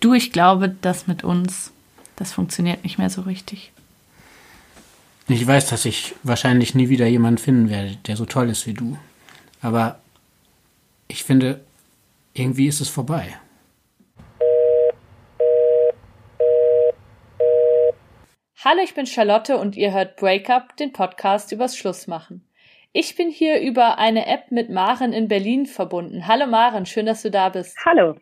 Du, ich glaube, das mit uns, das funktioniert nicht mehr so richtig. Ich weiß, dass ich wahrscheinlich nie wieder jemanden finden werde, der so toll ist wie du. Aber ich finde, irgendwie ist es vorbei. Hallo, ich bin Charlotte und ihr hört Breakup, den Podcast übers Schlussmachen. Ich bin hier über eine App mit Maren in Berlin verbunden. Hallo Maren, schön, dass du da bist. Hallo.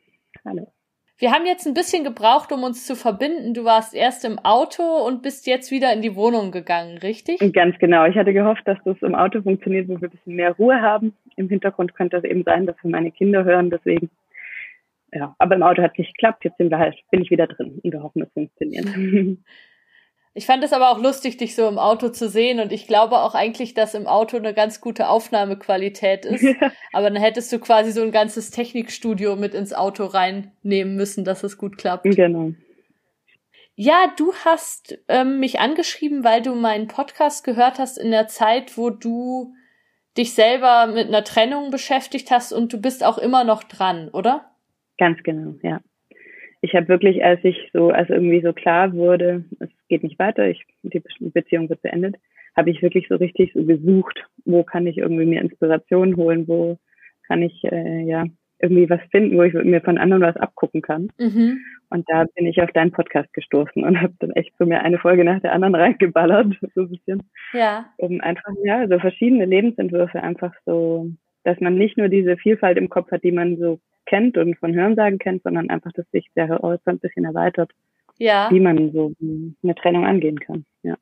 Hallo. Wir haben jetzt ein bisschen gebraucht, um uns zu verbinden. Du warst erst im Auto und bist jetzt wieder in die Wohnung gegangen, richtig? Ganz genau. Ich hatte gehofft, dass das im Auto funktioniert, wo wir ein bisschen mehr Ruhe haben. Im Hintergrund könnte es eben sein, dass wir meine Kinder hören, deswegen. Ja, aber im Auto hat es nicht geklappt. Jetzt sind wir halt, bin ich wieder drin und wir hoffen, es funktioniert. Ich fand es aber auch lustig, dich so im Auto zu sehen und ich glaube auch eigentlich, dass im Auto eine ganz gute Aufnahmequalität ist. Ja. Aber dann hättest du quasi so ein ganzes Technikstudio mit ins Auto reinnehmen müssen, dass es gut klappt. Genau. Ja, du hast ähm, mich angeschrieben, weil du meinen Podcast gehört hast in der Zeit, wo du dich selber mit einer Trennung beschäftigt hast und du bist auch immer noch dran, oder? Ganz genau, ja ich habe wirklich, als ich so, als irgendwie so klar wurde, es geht nicht weiter, ich, die Beziehung wird beendet, habe ich wirklich so richtig so gesucht, wo kann ich irgendwie mir Inspiration holen, wo kann ich äh, ja irgendwie was finden, wo ich mir von anderen was abgucken kann. Mhm. Und da bin ich auf deinen Podcast gestoßen und habe dann echt so mir eine Folge nach der anderen reingeballert, so ein bisschen. Ja. Um einfach, ja, so verschiedene Lebensentwürfe einfach so, dass man nicht nur diese Vielfalt im Kopf hat, die man so kennt und von Hörensagen kennt, sondern einfach, dass sich der Horizont ein bisschen erweitert, ja. wie man so eine Trennung angehen kann. Ja.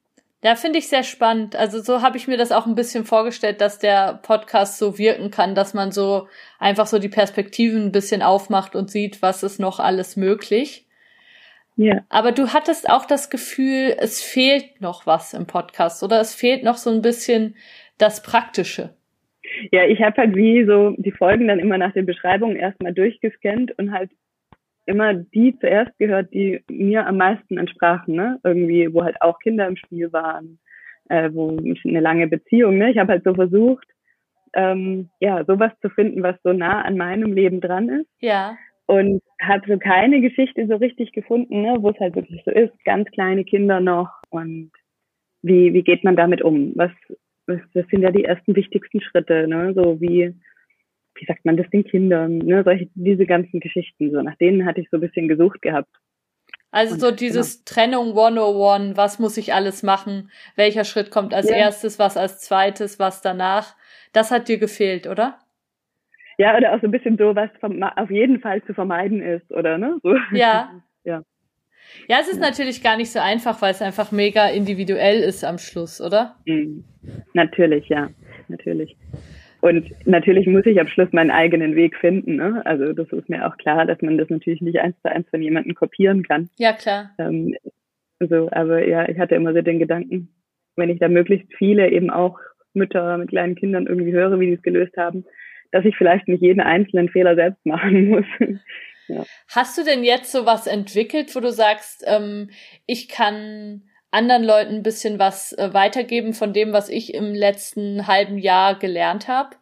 Ja, finde ich sehr spannend. Also so habe ich mir das auch ein bisschen vorgestellt, dass der Podcast so wirken kann, dass man so einfach so die Perspektiven ein bisschen aufmacht und sieht, was ist noch alles möglich. Ja. Aber du hattest auch das Gefühl, es fehlt noch was im Podcast oder es fehlt noch so ein bisschen das Praktische. Ja, ich habe halt wie so die Folgen dann immer nach den Beschreibungen erstmal durchgescannt und halt immer die zuerst gehört, die mir am meisten entsprachen, ne? Irgendwie, wo halt auch Kinder im Spiel waren, äh, wo eine lange Beziehung, ne? Ich habe halt so versucht, ähm, ja, sowas zu finden, was so nah an meinem Leben dran ist. Ja. Und habe so keine Geschichte so richtig gefunden, ne, wo es halt wirklich so ist, ganz kleine Kinder noch und wie, wie geht man damit um? Was, das sind ja die ersten wichtigsten Schritte, ne? So wie, wie sagt man das den Kindern, ne? Solche, diese ganzen Geschichten, so nach denen hatte ich so ein bisschen gesucht gehabt. Also Und, so dieses genau. Trennung 101, was muss ich alles machen? Welcher Schritt kommt als ja. erstes, was als zweites, was danach? Das hat dir gefehlt, oder? Ja, oder auch so ein bisschen so, was auf jeden Fall zu vermeiden ist, oder ne? So. Ja. ja. Ja, es ist ja. natürlich gar nicht so einfach, weil es einfach mega individuell ist am Schluss, oder? Mhm. Natürlich, ja, natürlich. Und natürlich muss ich am Schluss meinen eigenen Weg finden. Ne? Also das ist mir auch klar, dass man das natürlich nicht eins zu eins von jemandem kopieren kann. Ja, klar. Ähm, so, aber ja, ich hatte immer so den Gedanken, wenn ich da möglichst viele eben auch Mütter mit kleinen Kindern irgendwie höre, wie die es gelöst haben, dass ich vielleicht nicht jeden einzelnen Fehler selbst machen muss. ja. Hast du denn jetzt so was entwickelt, wo du sagst, ähm, ich kann anderen Leuten ein bisschen was äh, weitergeben von dem, was ich im letzten halben Jahr gelernt habe?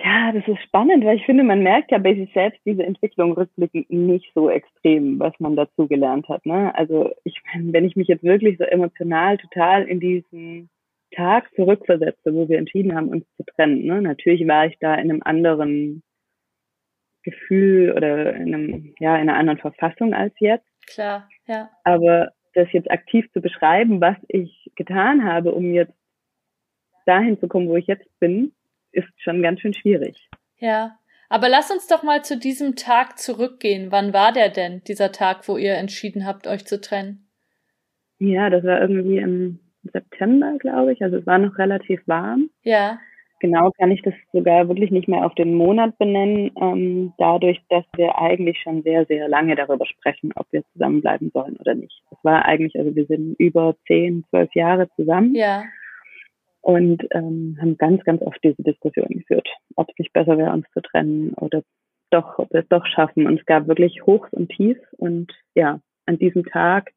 Ja, das ist spannend, weil ich finde, man merkt ja bei sich selbst diese Entwicklung rückblickend nicht so extrem, was man dazu gelernt hat. Ne? Also ich meine, wenn ich mich jetzt wirklich so emotional total in diesen Tag zurückversetze, wo wir entschieden haben, uns zu trennen. Ne? Natürlich war ich da in einem anderen Gefühl oder in einem, ja, in einer anderen Verfassung als jetzt. Klar, ja. Aber das jetzt aktiv zu beschreiben, was ich getan habe, um jetzt dahin zu kommen, wo ich jetzt bin, ist schon ganz schön schwierig. Ja. Aber lass uns doch mal zu diesem Tag zurückgehen. Wann war der denn, dieser Tag, wo ihr entschieden habt, euch zu trennen? Ja, das war irgendwie im September, glaube ich. Also es war noch relativ warm. Ja genau kann ich das sogar wirklich nicht mehr auf den Monat benennen, ähm, dadurch, dass wir eigentlich schon sehr, sehr lange darüber sprechen, ob wir zusammenbleiben sollen oder nicht. Es war eigentlich, also wir sind über zehn, zwölf Jahre zusammen. Ja. Und ähm, haben ganz, ganz oft diese Diskussion geführt, ob es nicht besser wäre, uns zu trennen oder doch, ob wir es doch schaffen. Und es gab wirklich Hochs und Tiefs. Und ja, an diesem Tag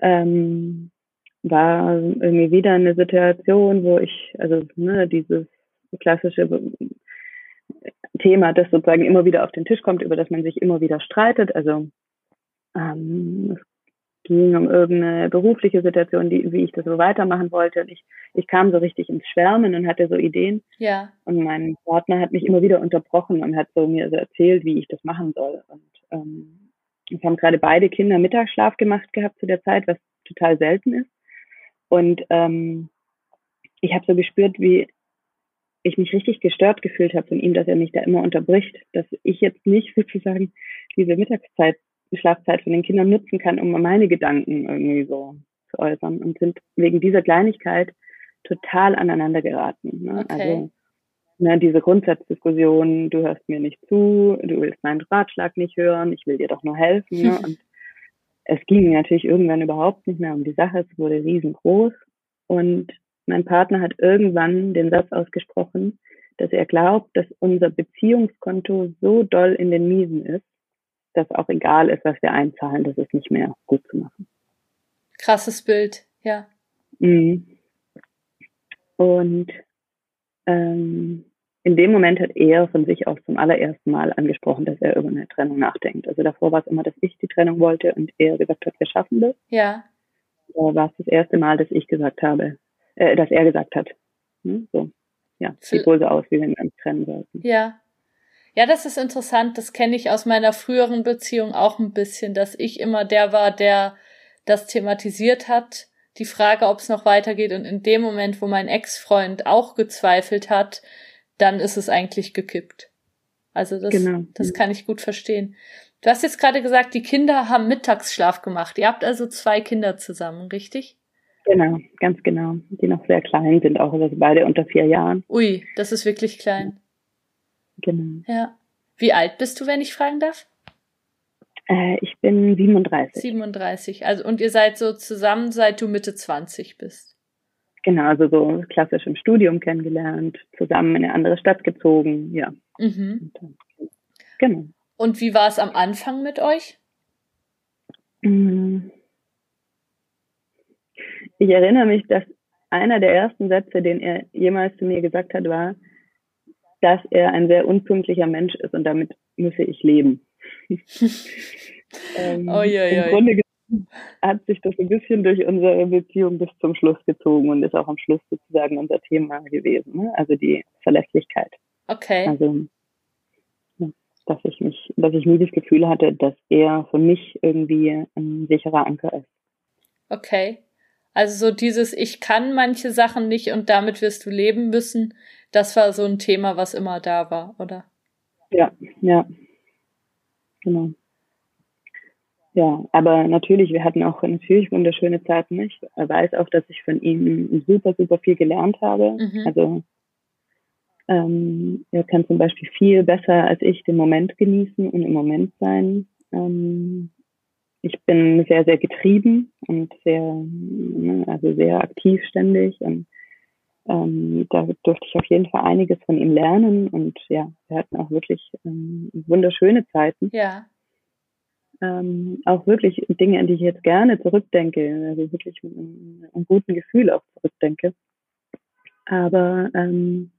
ähm, war irgendwie wieder eine Situation, wo ich, also ne, dieses klassische Thema, das sozusagen immer wieder auf den Tisch kommt, über das man sich immer wieder streitet. Also ähm, es ging um irgendeine berufliche Situation, die, wie ich das so weitermachen wollte. Und ich, ich kam so richtig ins Schwärmen und hatte so Ideen. Ja. Und mein Partner hat mich immer wieder unterbrochen und hat so mir so erzählt, wie ich das machen soll. Und ähm, wir haben gerade beide Kinder Mittagsschlaf gemacht gehabt zu der Zeit, was total selten ist. Und ähm, ich habe so gespürt, wie ich mich richtig gestört gefühlt habe von ihm, dass er mich da immer unterbricht, dass ich jetzt nicht sozusagen diese Mittagszeit, Schlafzeit von den Kindern nutzen kann, um meine Gedanken irgendwie so zu äußern und sind wegen dieser Kleinigkeit total aneinander geraten. Ne? Okay. Also ne, diese Grundsatzdiskussion, du hörst mir nicht zu, du willst meinen Ratschlag nicht hören, ich will dir doch nur helfen. Ne? Und es ging natürlich irgendwann überhaupt nicht mehr um die Sache, es wurde riesengroß. Und mein Partner hat irgendwann den Satz ausgesprochen, dass er glaubt, dass unser Beziehungskonto so doll in den Miesen ist, dass auch egal ist, was wir einzahlen, das ist nicht mehr gut zu machen. Krasses Bild, ja. Mhm. Und ähm, in dem Moment hat er von sich aus zum allerersten Mal angesprochen, dass er über eine Trennung nachdenkt. Also davor war es immer, dass ich die Trennung wollte und er gesagt hat, wir schaffen das. Ja. Da war es das erste Mal, dass ich gesagt habe, äh, dass er gesagt hat, hm, so, ja, sieht wohl so aus, wie wenn wir uns trennen sollten. Ja. Ja, das ist interessant. Das kenne ich aus meiner früheren Beziehung auch ein bisschen, dass ich immer der war, der das thematisiert hat. Die Frage, ob es noch weitergeht. Und in dem Moment, wo mein Ex-Freund auch gezweifelt hat, dann ist es eigentlich gekippt. Also das, Genau. das kann ich gut verstehen. Du hast jetzt gerade gesagt, die Kinder haben Mittagsschlaf gemacht. Ihr habt also zwei Kinder zusammen, richtig? Genau, ganz genau. Die noch sehr klein sind, auch also beide unter vier Jahren. Ui, das ist wirklich klein. Genau. Ja. Wie alt bist du, wenn ich fragen darf? Äh, ich bin 37. 37. Also, und ihr seid so zusammen, seit du Mitte 20 bist. Genau, also so klassisch im Studium kennengelernt, zusammen in eine andere Stadt gezogen, ja. Mhm. Und Genau. Und wie war es am Anfang mit euch? Mm. Ich erinnere mich, dass einer der ersten Sätze, den er jemals zu mir gesagt hat, war, dass er ein sehr unpünktlicher Mensch ist und damit müsse ich leben. ähm, Oi, oi, Im oi. Grunde hat sich das ein bisschen durch unsere Beziehung bis zum Schluss gezogen und ist auch am Schluss sozusagen unser Thema gewesen. Ne? Also die Verlässlichkeit. Okay. Also dass ich mich, dass ich nie das Gefühl hatte, dass er für mich irgendwie ein sicherer Anker ist. Okay. Also so dieses Ich kann manche Sachen nicht und damit wirst du leben müssen, das war so ein Thema, was immer da war, oder? Ja, ja. Genau. Ja, aber natürlich, wir hatten auch natürlich wunderschöne Zeiten. Ich weiß auch, dass ich von ihm super, super viel gelernt habe. Mhm. Also ähm, er kann zum Beispiel viel besser als ich den Moment genießen und im Moment sein. Ähm, ich bin sehr, sehr getrieben und sehr, ne, also sehr aktiv ständig und ähm, da durfte ich auf jeden Fall einiges von ihm lernen und ja, wir hatten auch wirklich ähm, wunderschöne Zeiten. Ja. Ähm, auch wirklich Dinge, an die ich jetzt gerne zurückdenke, also wirklich mit einem, guten Gefühl auch zurückdenke. Aber ähm,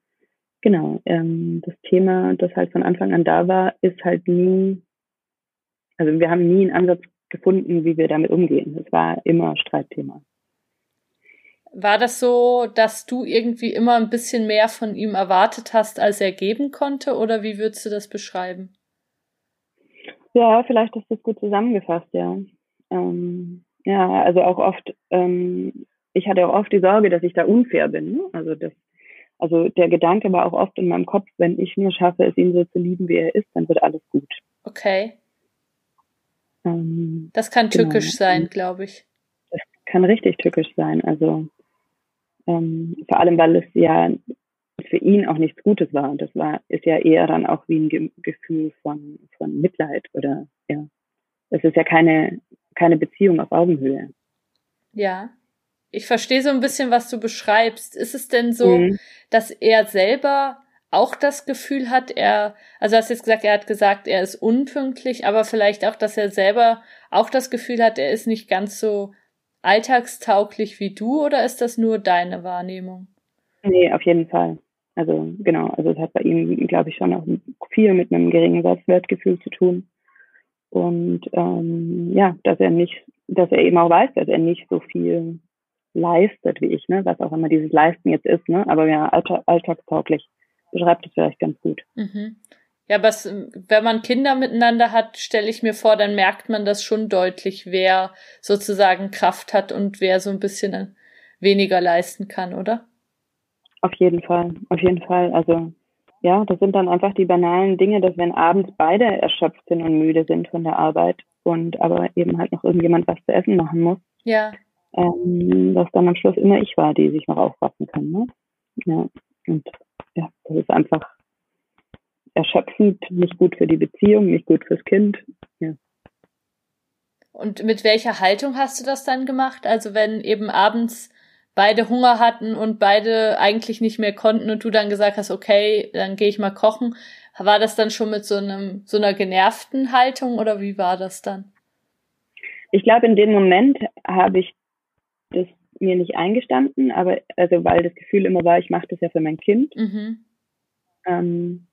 genau, ähm, das Thema, das halt von Anfang an da war, ist halt nie, also wir haben nie einen Ansatz gefunden, wie wir damit umgehen. Es war immer Streitthema. War das so, dass du irgendwie immer ein bisschen mehr von ihm erwartet hast, als er geben konnte, oder wie würdest du das beschreiben? Ja, vielleicht ist das gut zusammengefasst, ja. Ähm, ja, also auch oft, ähm, ich hatte auch oft die Sorge, dass ich da unfair bin. Ne? Also das, also der Gedanke war auch oft in meinem Kopf, wenn ich nur schaffe, es ihn so zu lieben, wie er ist, dann wird alles gut. Okay. Ähm, Das kann Genau. tückisch sein, glaube ich. das kann richtig tückisch sein. Also ähm, vor allem, weil es ja für ihn auch nichts Gutes war. Das war, ist ja eher dann auch wie ein Ge Gefühl von, von Mitleid oder ja. Es ist ja keine, keine Beziehung auf Augenhöhe. Ja. Ich verstehe so ein bisschen, was du beschreibst. Ist es denn so, Mhm. dass er selber auch das Gefühl hat, er, also du hast jetzt gesagt, er hat gesagt, er ist unpünktlich, aber vielleicht auch, dass er selber auch das Gefühl hat, er ist nicht ganz so alltagstauglich wie du, oder ist das nur deine Wahrnehmung? Nee, auf jeden Fall. Also genau, also es hat bei ihm, glaube ich, schon auch viel mit einem geringen Selbstwertgefühl zu tun. Und ähm, ja, dass er nicht, dass er eben auch weiß, dass er nicht so viel leistet wie ich, ne? Was auch immer dieses Leisten jetzt ist, ne? Aber ja, alltag, alltagstauglich beschreibt es vielleicht ganz gut. Mhm. Ja, es, wenn man Kinder miteinander hat, stelle ich mir vor, dann merkt man das schon deutlich, wer sozusagen Kraft hat und wer so ein bisschen weniger leisten kann, oder? Auf jeden Fall, auf jeden Fall. Also ja, das sind dann einfach die banalen Dinge, dass wenn abends beide erschöpft sind und müde sind von der Arbeit und aber eben halt noch irgendjemand was zu essen machen muss. Ja. Ähm, dass dann am Schluss immer ich war, die sich noch aufwachen kann. Ne? Ja. Und ja, das ist einfach erschöpfend, nicht gut für die Beziehung, nicht gut fürs Kind. Ja. Und mit welcher Haltung hast du das dann gemacht? Also wenn eben abends beide Hunger hatten und beide eigentlich nicht mehr konnten und du dann gesagt hast, okay, dann gehe ich mal kochen, war das dann schon mit so einem so einer genervten Haltung oder wie war das dann? Ich glaube, in dem Moment habe ich das mir nicht eingestanden, aber also weil das Gefühl immer war, ich mache das ja für mein Kind. Mhm. Ähm,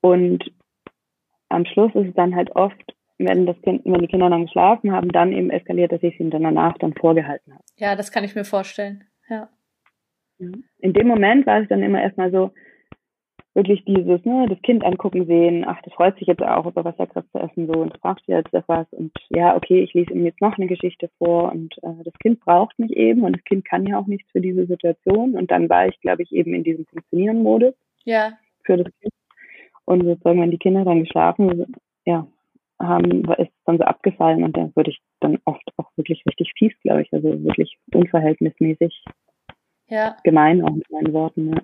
und am Schluss ist es dann halt oft, wenn das Kind, wenn die Kinder dann geschlafen haben, dann eben eskaliert, dass ich es ihnen dann danach dann vorgehalten habe. Ja, das kann ich mir vorstellen. Ja. In dem Moment war es dann immer erstmal so, wirklich dieses, ne, das Kind angucken sehen, ach, das freut sich jetzt auch über was leckeres zu essen, so, und das fragt jetzt etwas und ja, okay, ich lese ihm jetzt noch eine Geschichte vor und äh, das Kind braucht mich eben und das Kind kann ja auch nichts für diese Situation und dann war ich, glaube ich, eben in diesem Funktionieren-Modus. Ja. Für das Kind. Und sozusagen, wenn die Kinder dann geschlafen, ja, haben, ist dann so abgefallen und dann würde ich dann oft auch wirklich richtig fies, glaube ich, also wirklich unverhältnismäßig ja. gemein auch mit meinen Worten. Ja.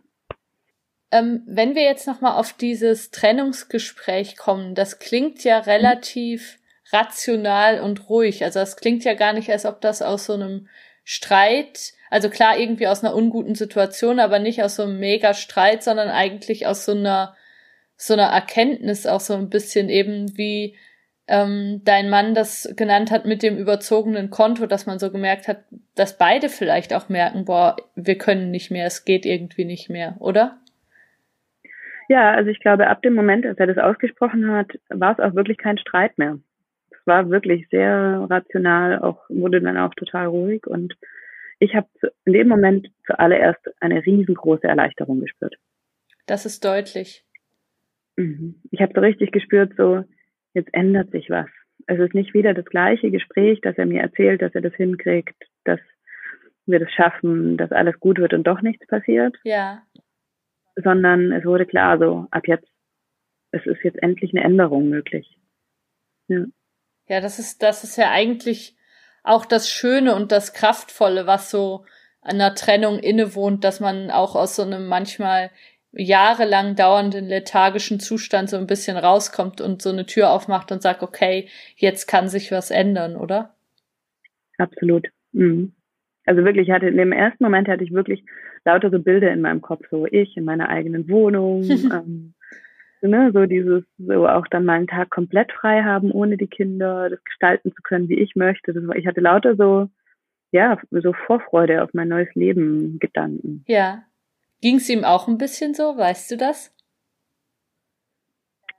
Ähm, wenn wir jetzt nochmal auf dieses Trennungsgespräch kommen, das klingt ja relativ mhm. rational und ruhig. Also das klingt ja gar nicht, als ob das aus so einem Streit, also klar irgendwie aus einer unguten Situation, aber nicht aus so einem mega Streit, sondern eigentlich aus so einer so einer Erkenntnis auch so ein bisschen eben wie ähm, dein Mann das genannt hat mit dem überzogenen Konto, dass man so gemerkt hat, dass beide vielleicht auch merken, boah, wir können nicht mehr, es geht irgendwie nicht mehr, oder? Ja, also ich glaube, ab dem Moment, als er das ausgesprochen hat, war es auch wirklich kein Streit mehr. Es war wirklich sehr rational, auch wurde dann auch total ruhig und ich habe in dem Moment zuallererst eine riesengroße Erleichterung gespürt. Das ist deutlich. Mhm. Ich habe so richtig gespürt, so jetzt ändert sich was. Es ist nicht wieder das gleiche Gespräch, dass er mir erzählt, dass er das hinkriegt, dass wir das schaffen, dass alles gut wird und doch nichts passiert. Ja. Sondern es wurde klar, so ab jetzt, es ist jetzt endlich eine Änderung möglich. Ja. Ja, das ist, das ist ja eigentlich auch das Schöne und das Kraftvolle, was so an einer Trennung innewohnt, dass man auch aus so einem manchmal jahrelang dauernden lethargischen Zustand so ein bisschen rauskommt und so eine Tür aufmacht und sagt, okay, jetzt kann sich was ändern, oder? Absolut. Mhm. Also wirklich, ich hatte in dem ersten Moment hatte ich wirklich lauter so Bilder in meinem Kopf, so ich in meiner eigenen Wohnung, ähm, ne, so dieses, so auch dann meinen Tag komplett frei haben, ohne die Kinder, das gestalten zu können, wie ich möchte. Das war, ich hatte lauter so, ja, so Vorfreude auf mein neues Leben Gedanken. Ja. Ging es ihm auch ein bisschen so? Weißt du das?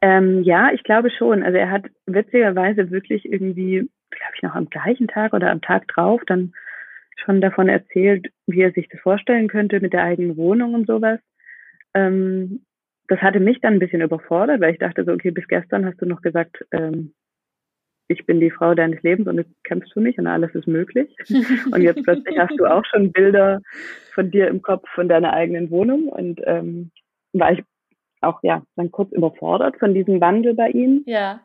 Ähm, ja, ich glaube schon. Also er hat witzigerweise wirklich irgendwie, glaube ich, noch am gleichen Tag oder am Tag drauf dann schon davon erzählt, wie er sich das vorstellen könnte mit der eigenen Wohnung und sowas. Ähm, das hatte mich dann ein bisschen überfordert, weil ich dachte so, okay, bis gestern hast du noch gesagt, ähm, ich bin die Frau deines Lebens und du kämpfst für mich und alles ist möglich. und jetzt plötzlich hast du auch schon Bilder von dir im Kopf von deiner eigenen Wohnung und ähm, war ich auch ja dann kurz überfordert von diesem Wandel bei ihm. Ja.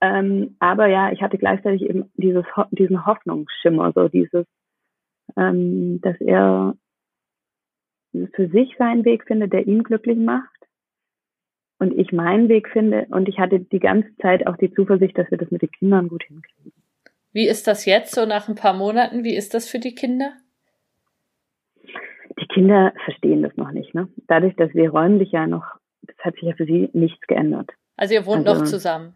Ähm, aber ja, ich hatte gleichzeitig eben dieses diesen Hoffnungsschimmer, so dieses, ähm, dass er für sich seinen Weg findet, der ihn glücklich macht und ich meinen Weg finde. Und ich hatte die ganze Zeit auch die Zuversicht, dass wir das mit den Kindern gut hinkriegen. Wie ist das jetzt, so nach ein paar Monaten? Wie ist das für die Kinder? Die Kinder verstehen das noch nicht. Ne? Dadurch, dass wir räumlich ja noch, das hat sich ja für sie nichts geändert. Also ihr wohnt also, noch zusammen?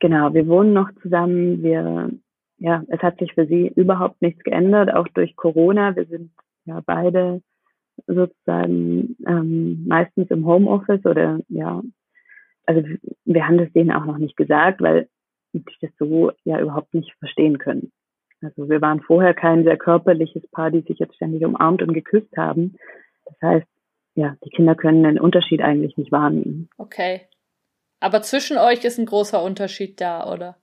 Genau, wir wohnen noch zusammen. Wir, ja, es hat sich für sie überhaupt nichts geändert, auch durch Corona. Wir sind ja beide sozusagen ähm, meistens im Homeoffice oder ja, also wir haben das denen auch noch nicht gesagt, weil die das so ja überhaupt nicht verstehen können. Also wir waren vorher kein sehr körperliches Paar, die sich jetzt ständig umarmt und geküsst haben. Das heißt, ja, die Kinder können den Unterschied eigentlich nicht wahrnehmen. Okay. Aber zwischen euch ist ein großer Unterschied da, oder?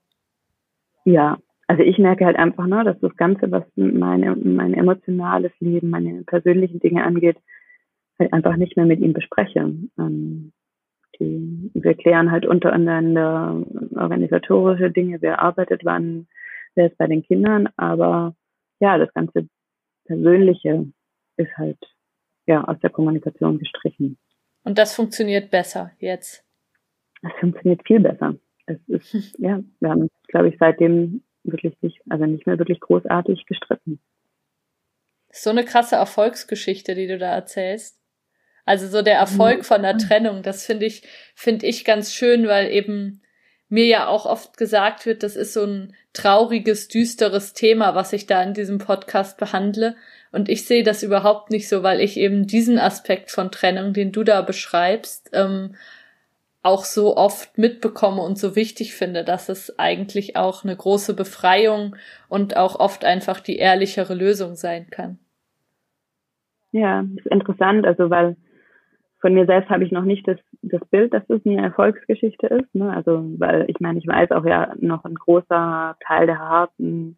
Ja, also ich merke halt einfach, ne, dass das Ganze, was meine, mein emotionales Leben, meine persönlichen Dinge angeht, halt einfach nicht mehr mit ihm bespreche. Ähm, die, wir klären halt untereinander organisatorische Dinge, wer arbeitet wann, wer ist bei den Kindern, aber ja, das ganze Persönliche ist halt ja aus der Kommunikation gestrichen. Und das funktioniert besser jetzt? Es funktioniert viel besser. Es ist, ja, wir haben, glaube ich, seitdem wirklich nicht, also nicht mehr wirklich großartig gestritten. So eine krasse Erfolgsgeschichte, die du da erzählst. Also so der Erfolg von der Trennung, das finde ich, finde ich ganz schön, weil eben mir ja auch oft gesagt wird, das ist so ein trauriges, düsteres Thema, was ich da in diesem Podcast behandle. Und ich sehe das überhaupt nicht so, weil ich eben diesen Aspekt von Trennung, den du da beschreibst, ähm, auch so oft mitbekomme und so wichtig finde, dass es eigentlich auch eine große Befreiung und auch oft einfach die ehrlichere Lösung sein kann. Ja, ist interessant, also weil von mir selbst habe ich noch nicht das, das Bild, dass das eine Erfolgsgeschichte ist. Ne? Also, weil ich meine, ich weiß auch ja noch ein großer Teil der harten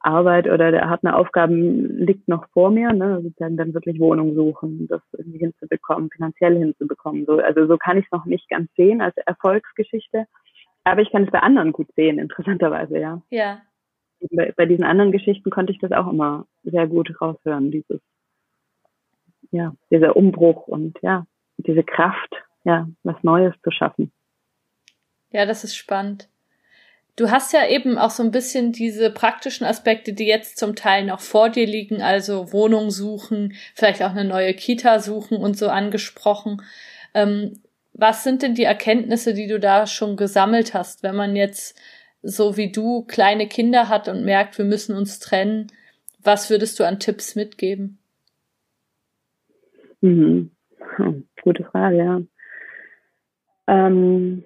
Arbeit oder der harten Aufgaben liegt noch vor mir, ne? sozusagen dann wirklich Wohnung suchen, das irgendwie hinzubekommen, finanziell hinzubekommen. So, also so kann ich es noch nicht ganz sehen als Erfolgsgeschichte. Aber ich kann es bei anderen gut sehen, interessanterweise, ja. Ja. Bei, bei diesen anderen Geschichten konnte ich das auch immer sehr gut raushören, dieses ja, dieser Umbruch und ja, diese Kraft, ja, was Neues zu schaffen. Ja, das ist spannend. Du hast ja eben auch so ein bisschen diese praktischen Aspekte, die jetzt zum Teil noch vor dir liegen, also Wohnung suchen, vielleicht auch eine neue Kita suchen und so angesprochen. Ähm, was sind denn die Erkenntnisse, die du da schon gesammelt hast, wenn man jetzt so wie du kleine Kinder hat und merkt, wir müssen uns trennen? Was würdest du an Tipps mitgeben? Mhm. Hm, gute Frage, ja. Ähm,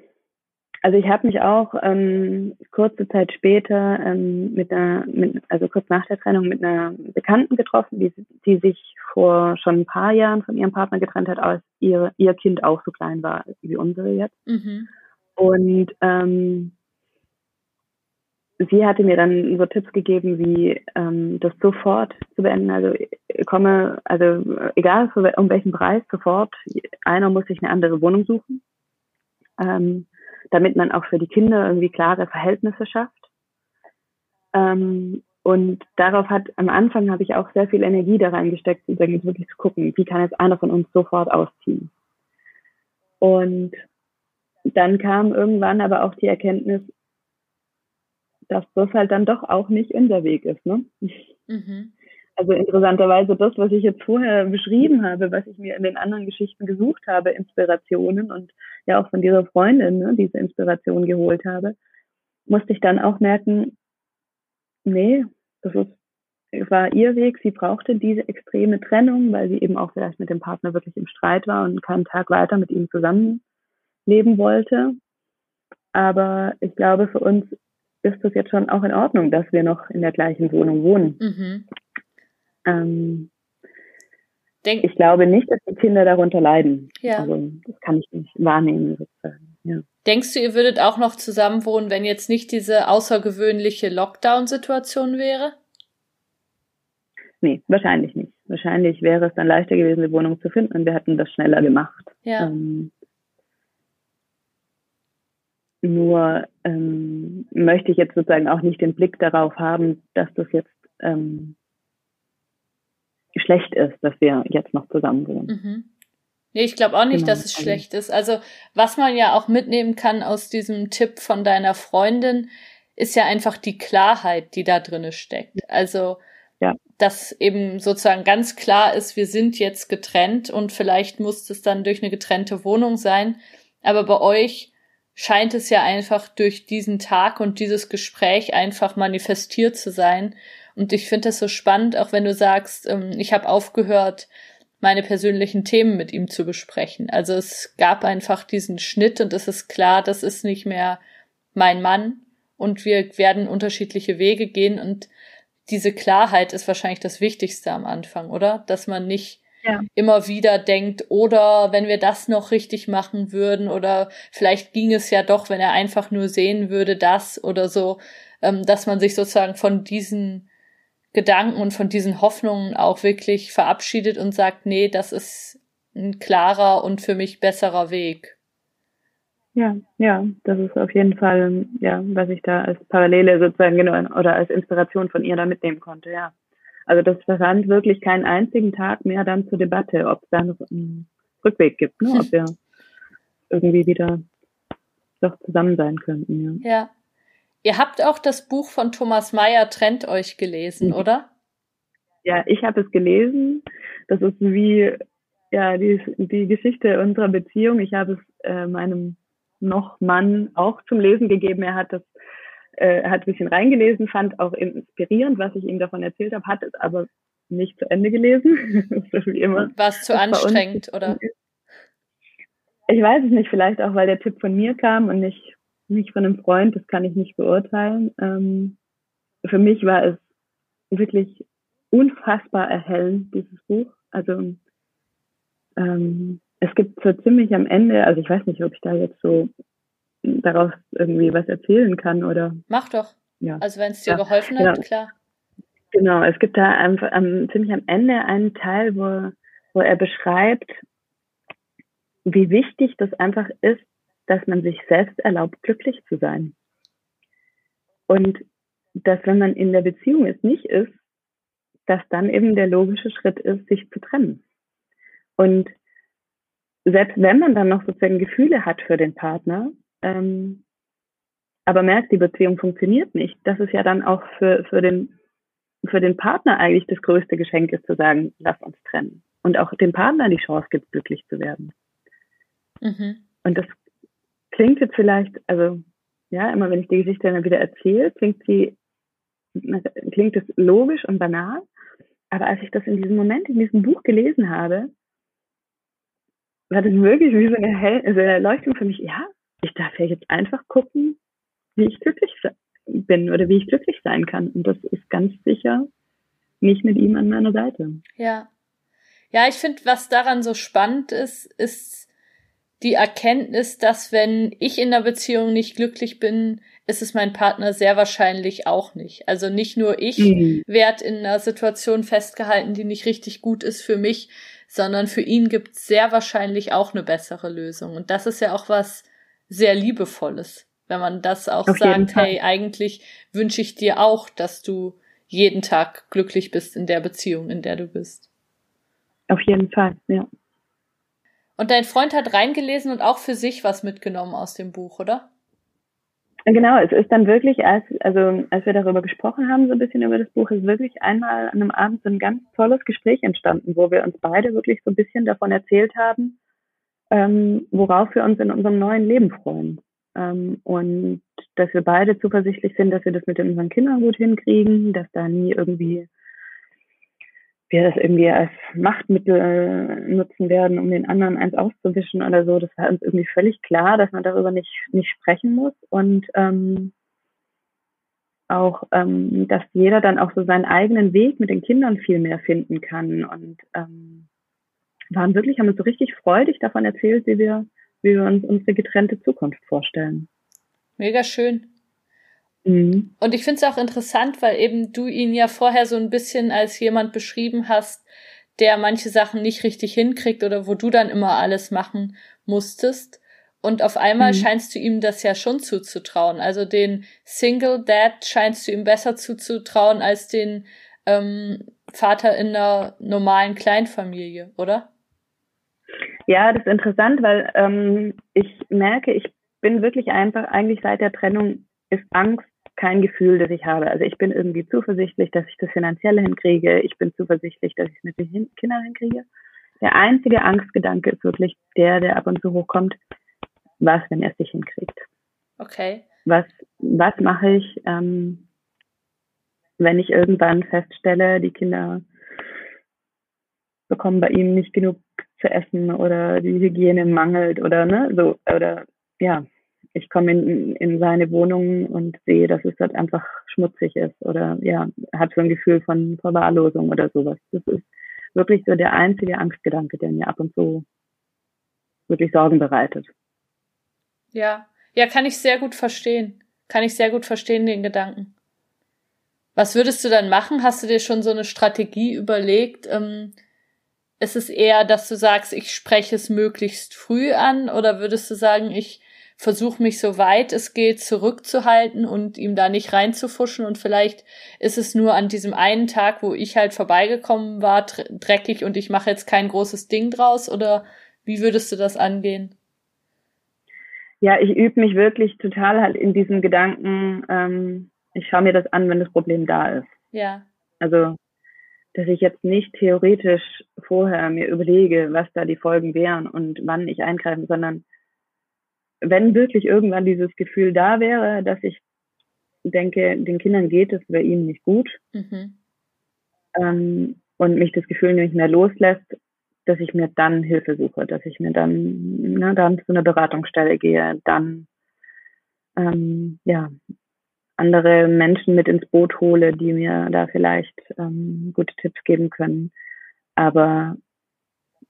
also ich habe mich auch ähm, kurze Zeit später ähm, mit einer, mit, also kurz nach der Trennung mit einer Bekannten getroffen, die, die sich vor schon ein paar Jahren von ihrem Partner getrennt hat, als ihr, ihr Kind auch so klein war wie unsere jetzt. Mhm. Und ähm, sie hatte mir dann so Tipps gegeben, wie ähm, das sofort zu beenden. Also komme, also egal für, um welchen Preis, sofort. Einer muss sich eine andere Wohnung suchen, ähm, damit man auch für die Kinder irgendwie klare Verhältnisse schafft. Ähm, und darauf hat am Anfang habe ich auch sehr viel Energie da reingesteckt, übrigens wirklich zu gucken, wie kann jetzt einer von uns sofort ausziehen. Und dann kam irgendwann aber auch die Erkenntnis, dass das halt dann doch auch nicht unser Weg ist. Ne? Mhm. Also interessanterweise das, was ich jetzt vorher beschrieben habe, was ich mir in den anderen Geschichten gesucht habe, Inspirationen und ja auch von dieser Freundin ne, diese Inspiration geholt habe, musste ich dann auch merken, nee, das ist, war ihr Weg. Sie brauchte diese extreme Trennung, weil sie eben auch vielleicht mit dem Partner wirklich im Streit war und keinen Tag weiter mit ihm zusammenleben wollte. Aber ich glaube, für uns ist das jetzt schon auch in Ordnung, dass wir noch in der gleichen Wohnung wohnen. Mhm. Ähm, Denk ich glaube nicht, dass die Kinder darunter leiden. Ja. Also das kann ich nicht wahrnehmen sozusagen. Ja. Denkst du, ihr würdet auch noch zusammen wohnen, wenn jetzt nicht diese außergewöhnliche Lockdown-Situation wäre? Nee, wahrscheinlich nicht. Wahrscheinlich wäre es dann leichter gewesen, eine Wohnung zu finden und wir hätten das schneller gemacht. Ja. Ähm, nur ähm, möchte ich jetzt sozusagen auch nicht den Blick darauf haben, dass das jetzt ähm, schlecht ist, dass wir jetzt noch zusammen wohnen. Mhm. Nee, ich glaube auch nicht, genau. dass es also schlecht ist. Also was man ja auch mitnehmen kann aus diesem Tipp von deiner Freundin, ist ja einfach die Klarheit, die da drinne steckt. Also ja. dass eben sozusagen ganz klar ist, wir sind jetzt getrennt und vielleicht muss es dann durch eine getrennte Wohnung sein. Aber bei euch scheint es ja einfach durch diesen Tag und dieses Gespräch einfach manifestiert zu sein. Und ich finde das so spannend, auch wenn du sagst, ähm, ich habe aufgehört, meine persönlichen Themen mit ihm zu besprechen. Also es gab einfach diesen Schnitt und es ist klar, das ist nicht mehr mein Mann und wir werden unterschiedliche Wege gehen und diese Klarheit ist wahrscheinlich das Wichtigste am Anfang, oder? Dass man nicht ja. immer wieder denkt, oder wenn wir das noch richtig machen würden, oder vielleicht ging es ja doch, wenn er einfach nur sehen würde, das oder so, ähm, dass man sich sozusagen von diesen Gedanken und von diesen Hoffnungen auch wirklich verabschiedet und sagt, nee, das ist ein klarer und für mich besserer Weg. Ja, ja, das ist auf jeden Fall, ja, was ich da als Parallele sozusagen genau oder als Inspiration von ihr da mitnehmen konnte, ja. Also das verstand wirklich keinen einzigen Tag mehr dann zur Debatte, ob es da noch einen Rückweg gibt, ne? ob wir irgendwie wieder doch zusammen sein könnten, ja. Ja. Ihr habt auch das Buch von Thomas Mayer Trennt euch gelesen, mhm. oder? Ja, ich habe es gelesen. Das ist wie ja die, die Geschichte unserer Beziehung. Ich habe es äh, meinem noch Mann auch zum Lesen gegeben. Er hat das äh, hat ein bisschen reingelesen, fand auch inspirierend, was ich ihm davon erzählt habe, hat es aber nicht zu Ende gelesen. wie immer. War es zu anstrengend, oder? Ich weiß es nicht, vielleicht auch, weil der Tipp von mir kam und nicht, nicht von einem Freund, das kann ich nicht beurteilen. Ähm, für mich war es wirklich unfassbar erhellend, dieses Buch. Also ähm, es gibt so ziemlich am Ende, also ich weiß nicht, ob ich da jetzt so daraus irgendwie was erzählen kann oder. Mach doch. Ja. Also wenn es dir ja, geholfen hat, genau. klar. Genau, es gibt da einfach um, ziemlich am Ende einen Teil, wo, wo er beschreibt, wie wichtig das einfach ist, dass man sich selbst erlaubt, glücklich zu sein. Und dass wenn man in der Beziehung es nicht ist, dass dann eben der logische Schritt ist, sich zu trennen. Und selbst wenn man dann noch sozusagen Gefühle hat für den Partner, ähm, aber merkt, die Beziehung funktioniert nicht, dass es ja dann auch für, für, den, für den Partner eigentlich das größte Geschenk ist, zu sagen, lass uns trennen. Und auch dem Partner die Chance gibt, glücklich zu werden. Mhm. Und das klingt jetzt vielleicht, also ja, immer wenn ich die Geschichte dann wieder erzähle, klingt sie, klingt es logisch und banal. Aber als ich das in diesem Moment in diesem Buch gelesen habe, war das wirklich wie so eine, Hell so eine Erleuchtung für mich. Ja, ich darf ja jetzt einfach gucken, wie ich glücklich bin oder wie ich glücklich sein kann. Und das ist ganz sicher nicht mit ihm an meiner Seite. Ja. Ja, ich finde, was daran so spannend ist, ist die Erkenntnis, dass wenn ich in der Beziehung nicht glücklich bin, ist es mein Partner sehr wahrscheinlich auch nicht. Also nicht nur ich mhm. werde in einer Situation festgehalten, die nicht richtig gut ist für mich, sondern für ihn gibt es sehr wahrscheinlich auch eine bessere Lösung. Und das ist ja auch was sehr liebevolles, wenn man das auch Auf sagt, hey, eigentlich wünsche ich dir auch, dass du jeden Tag glücklich bist in der Beziehung, in der du bist. Auf jeden Fall, ja. Und dein Freund hat reingelesen und auch für sich was mitgenommen aus dem Buch, oder? Genau, es ist dann wirklich, als, also als wir darüber gesprochen haben, so ein bisschen über das Buch, ist wirklich einmal an einem Abend so ein ganz tolles Gespräch entstanden, wo wir uns beide wirklich so ein bisschen davon erzählt haben, ähm, worauf wir uns in unserem neuen Leben freuen. Ähm, und dass wir beide zuversichtlich sind, dass wir das mit unseren Kindern gut hinkriegen, dass da nie irgendwie wir das irgendwie als Machtmittel äh, nutzen werden, um den anderen eins auszuwischen oder so. Das war uns irgendwie völlig klar, dass man darüber nicht, nicht sprechen muss und ähm, auch, ähm, dass jeder dann auch so seinen eigenen Weg mit den Kindern viel mehr finden kann und ähm, waren wirklich, haben uns so richtig freudig davon erzählt, wie wir, wie wir uns unsere getrennte Zukunft vorstellen. Mega schön. Mhm. Und ich finde es auch interessant, weil eben du ihn ja vorher so ein bisschen als jemand beschrieben hast, der manche Sachen nicht richtig hinkriegt oder wo du dann immer alles machen musstest. Und auf einmal mhm. scheinst du ihm das ja schon zuzutrauen. Also den Single Dad scheinst du ihm besser zuzutrauen als den ähm, Vater in einer normalen Kleinfamilie, oder? Ja, das ist interessant, weil ähm, ich merke, ich bin wirklich einfach, eigentlich seit der Trennung ist Angst kein Gefühl, das ich habe. Also ich bin irgendwie zuversichtlich, dass ich das Finanzielle hinkriege. Ich bin zuversichtlich, dass ich es mit den Kindern hinkriege. Der einzige Angstgedanke ist wirklich der, der ab und zu hochkommt. Was, wenn er es nicht hinkriegt? Okay. Was, was mache ich, ähm, wenn ich irgendwann feststelle, die Kinder bekomme bei ihm nicht genug zu essen oder die Hygiene mangelt oder ne, so, oder ja, ich komme in, in seine Wohnung und sehe, dass es dort einfach schmutzig ist oder ja, hat so ein Gefühl von Verwahrlosung oder sowas. Das ist wirklich so der einzige Angstgedanke, der mir ab und zu wirklich Sorgen bereitet. Ja, ja, kann ich sehr gut verstehen. Kann ich sehr gut verstehen, den Gedanken. Was würdest du dann machen? Hast du dir schon so eine Strategie überlegt? Ähm, ist es eher, dass du sagst, ich spreche es möglichst früh an oder würdest du sagen, ich versuche mich so weit es geht zurückzuhalten und ihm da nicht reinzufuschen und vielleicht ist es nur an diesem einen Tag, wo ich halt vorbeigekommen war, dreckig und ich mache jetzt kein großes Ding draus oder wie würdest du das angehen? Ja, ich übe mich wirklich total halt in diesem Gedanken, ähm, ich schaue mir das an, wenn das Problem da ist. Ja. Also, dass ich jetzt nicht theoretisch vorher mir überlege, was da die Folgen wären und wann ich eingreife, sondern wenn wirklich irgendwann dieses Gefühl da wäre, dass ich denke, den Kindern geht es bei ihnen nicht gut mhm. ähm, und mich das Gefühl nicht mehr loslässt, dass ich mir dann Hilfe suche, dass ich mir dann, ne, dann zu einer Beratungsstelle gehe, dann ähm, ja andere Menschen mit ins Boot hole, die mir da vielleicht ähm, gute Tipps geben können. Aber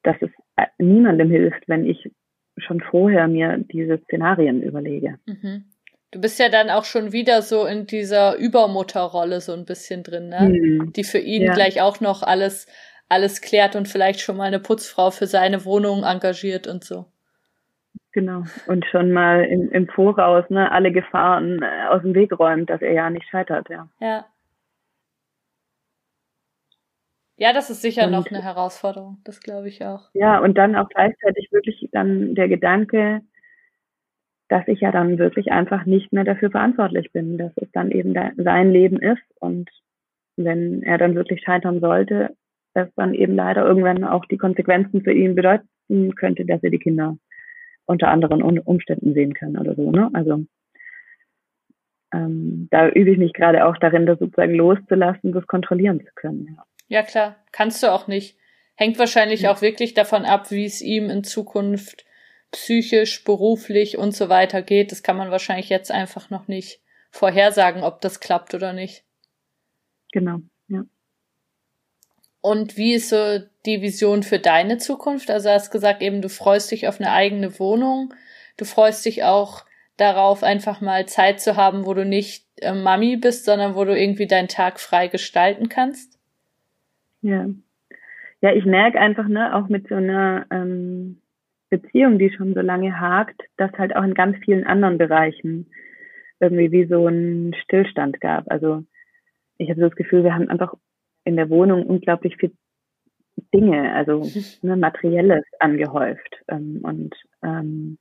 dass es äh, niemandem hilft, wenn ich schon vorher mir diese Szenarien überlege. Mhm. Du bist ja dann auch schon wieder so in dieser Übermutterrolle so ein bisschen drin, ne? Mhm. Die für ihn ja. gleich auch noch alles, alles klärt und vielleicht schon mal eine Putzfrau für seine Wohnung engagiert und so. Genau. Und schon mal im, im Voraus ne, alle Gefahren äh, aus dem Weg räumt, dass er ja nicht scheitert, ja. Ja. Ja, das ist sicher und, noch eine Herausforderung, das glaube ich auch. Ja, und dann auch gleichzeitig wirklich dann der Gedanke, dass ich ja dann wirklich einfach nicht mehr dafür verantwortlich bin, dass es dann eben sein Leben ist und wenn er dann wirklich scheitern sollte, dass dann eben leider irgendwann auch die Konsequenzen für ihn bedeuten könnte, dass er die Kinder unter anderen Umständen sehen kann oder so. Ne? Also ähm, da übe ich mich gerade auch darin, das sozusagen loszulassen, das kontrollieren zu können. Ja. Ja, klar. Kannst du auch nicht. Hängt wahrscheinlich ja. auch wirklich davon ab, wie es ihm in Zukunft psychisch, beruflich und so weiter geht. Das kann man wahrscheinlich jetzt einfach noch nicht vorhersagen, ob das klappt oder nicht. Genau, ja. Und wie ist so die Vision für deine Zukunft? Also hast gesagt eben, du freust dich auf eine eigene Wohnung. Du freust dich auch darauf, einfach mal Zeit zu haben, wo du nicht äh, Mami bist, sondern wo du irgendwie deinen Tag frei gestalten kannst. Ja. Ja, ich merke einfach, ne, auch mit so einer ähm, Beziehung, die schon so lange hakt, dass halt auch in ganz vielen anderen Bereichen irgendwie wie so ein Stillstand gab. Also ich habe so das Gefühl, wir haben einfach in der Wohnung unglaublich viel Dinge, also ne, Materielles angehäuft ähm, und ähm,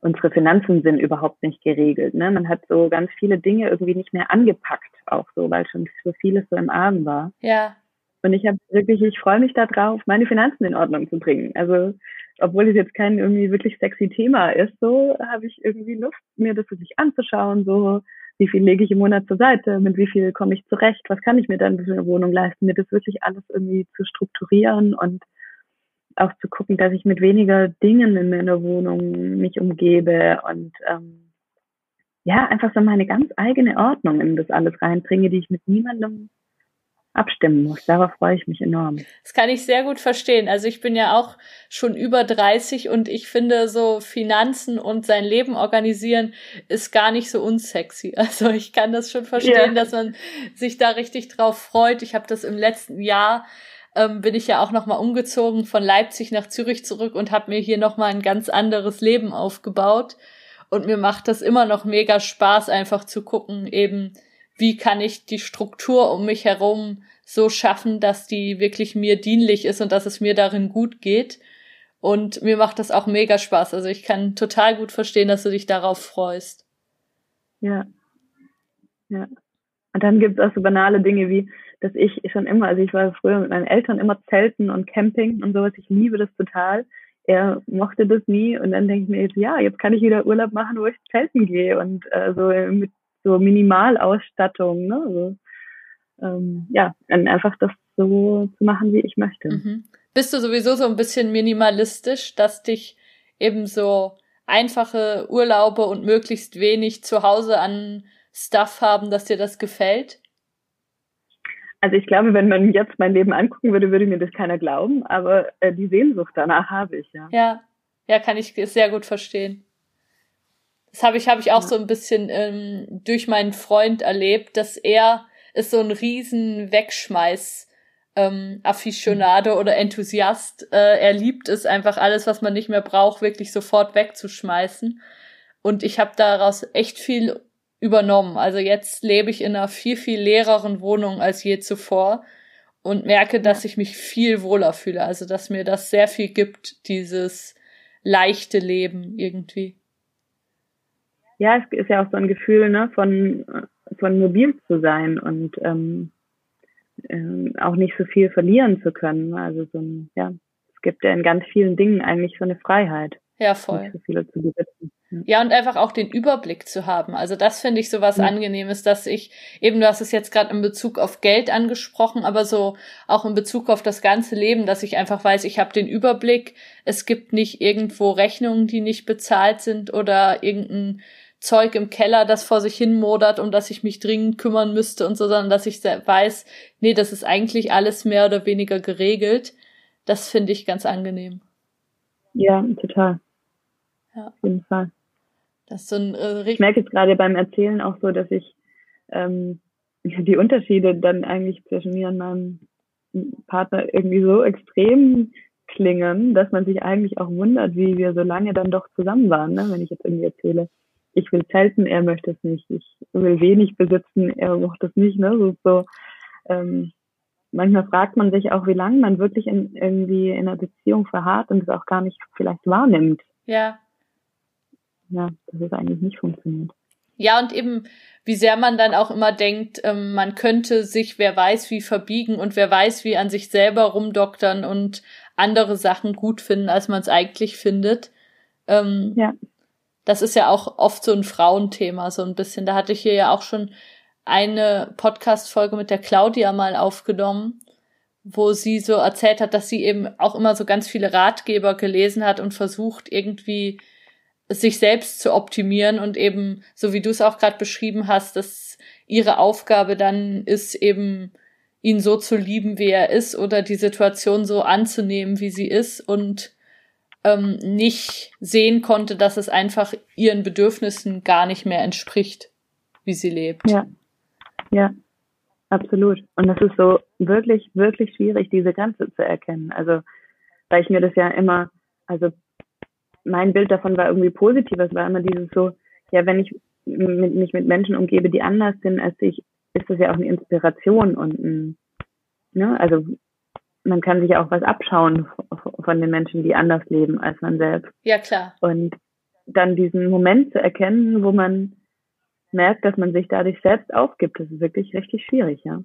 unsere Finanzen sind überhaupt nicht geregelt. Ne? Man hat so ganz viele Dinge irgendwie nicht mehr angepackt, auch so, weil schon so vieles so im Argen war. Ja. Und ich habe wirklich, ich freue mich darauf, meine Finanzen in Ordnung zu bringen. Also, obwohl es jetzt kein irgendwie wirklich sexy Thema ist, so habe ich irgendwie Lust, mir das wirklich anzuschauen, so wie viel lege ich im Monat zur Seite, mit wie viel komme ich zurecht, was kann ich mir dann für eine Wohnung leisten, mir das wirklich alles irgendwie zu strukturieren und auch zu gucken, dass ich mit weniger Dingen in meiner Wohnung mich umgebe und ähm, ja, einfach so meine ganz eigene Ordnung in das alles reinbringe, die ich mit niemandem abstimmen muss. Darauf freue ich mich enorm. Das kann ich sehr gut verstehen. Also ich bin ja auch schon über 30 und ich finde so Finanzen und sein Leben organisieren ist gar nicht so unsexy. Also ich kann das schon verstehen, ja. dass man sich da richtig drauf freut. Ich habe das im letzten Jahr ähm, bin ich ja auch noch mal umgezogen von Leipzig nach Zürich zurück und habe mir hier noch mal ein ganz anderes Leben aufgebaut und mir macht das immer noch mega Spaß einfach zu gucken eben wie kann ich die Struktur um mich herum so schaffen, dass die wirklich mir dienlich ist und dass es mir darin gut geht. Und mir macht das auch mega Spaß. Also ich kann total gut verstehen, dass du dich darauf freust. Ja. Ja. Und dann gibt es auch so banale Dinge wie, dass ich schon immer, also ich war früher mit meinen Eltern immer Zelten und Camping und sowas. Ich liebe das total. Er mochte das nie und dann denke ich mir jetzt, ja, jetzt kann ich wieder Urlaub machen, wo ich zelten gehe und äh, so mit so Minimalausstattung, ne? Also, ähm, ja, einfach das so zu machen, wie ich möchte. Mhm. bist du sowieso so ein bisschen minimalistisch, dass dich eben so einfache Urlaube und möglichst wenig zu Hause an Stuff haben, dass dir das gefällt? Also ich glaube, wenn man jetzt mein Leben angucken würde, würde mir das keiner glauben, aber äh, die Sehnsucht danach habe ich, ja. Ja, ja, kann ich sehr gut verstehen. Das habe ich, habe ich auch ja. so ein bisschen ähm, durch meinen Freund erlebt, dass er ist so ein riesen Wegschmeiß ähm, Afficionado oder Enthusiast. Äh, er liebt es einfach alles, was man nicht mehr braucht, wirklich sofort wegzuschmeißen. Und ich habe daraus echt viel übernommen. Also jetzt lebe ich in einer viel, viel leereren Wohnung als je zuvor und merke, dass ich mich viel wohler fühle. Also dass mir das sehr viel gibt, dieses leichte Leben irgendwie. Ja, es ist ja auch so ein Gefühl, ne, von, von mobil zu sein und ähm, ähm, auch nicht so viel verlieren zu können. Also so ein, ja, es gibt ja in ganz vielen Dingen eigentlich so eine Freiheit. Ja, voll. Nicht so viele zu besitzen. Ja, und einfach auch den Überblick zu haben. Also das finde ich so was ja. Angenehmes, dass ich, eben du hast es jetzt gerade in Bezug auf Geld angesprochen, aber so auch in Bezug auf das ganze Leben, dass ich einfach weiß, ich habe den Überblick, es gibt nicht irgendwo Rechnungen, die nicht bezahlt sind oder irgendein Zeug im Keller, das vor sich hin modert, um das ich mich dringend kümmern müsste und so, sondern dass ich weiß, nee, das ist eigentlich alles mehr oder weniger geregelt. Das finde ich ganz angenehm. Ja, total. Ja. Auf jeden Fall. Das ist so ein, äh, ich merke jetzt gerade beim Erzählen auch so, dass ich ähm, die Unterschiede dann eigentlich zwischen mir und meinem Partner irgendwie so extrem klingen, dass man sich eigentlich auch wundert, wie wir so lange dann doch zusammen waren, ne? wenn ich jetzt irgendwie erzähle, ich will zelten, er möchte es nicht, ich will wenig besitzen, er mochte es nicht, ne? So, so ähm, manchmal fragt man sich auch, wie lange man wirklich in, irgendwie in einer Beziehung verharrt und es auch gar nicht vielleicht wahrnimmt. Ja ja, dass es eigentlich nicht funktioniert. Ja, und eben, wie sehr man dann auch immer denkt, ähm, man könnte sich, wer weiß, wie verbiegen und wer weiß, wie an sich selber rumdoktern und andere Sachen gut finden, als man es eigentlich findet. Ähm, ja. Das ist ja auch oft so ein Frauenthema, so ein bisschen. Da hatte ich hier ja auch schon eine Podcast-Folge mit der Claudia mal aufgenommen, wo sie so erzählt hat, dass sie eben auch immer so ganz viele Ratgeber gelesen hat und versucht, irgendwie sich selbst zu optimieren und eben, so wie du es auch gerade beschrieben hast, dass ihre Aufgabe dann ist, eben ihn so zu lieben, wie er ist, oder die Situation so anzunehmen, wie sie ist und ähm, nicht sehen konnte, dass es einfach ihren Bedürfnissen gar nicht mehr entspricht, wie sie lebt. Ja, ja, absolut. Und das ist so wirklich, wirklich schwierig, diese Grenze zu erkennen. Also, weil ich mir das ja immer, also mein Bild davon war irgendwie positiv. Es war immer dieses so, ja, wenn ich mit, mich mit Menschen umgebe, die anders sind als ich, ist das ja auch eine Inspiration und ein, ne, also man kann sich auch was abschauen von den Menschen, die anders leben als man selbst. Ja, klar. Und dann diesen Moment zu erkennen, wo man merkt, dass man sich dadurch selbst aufgibt, das ist wirklich richtig schwierig, ja.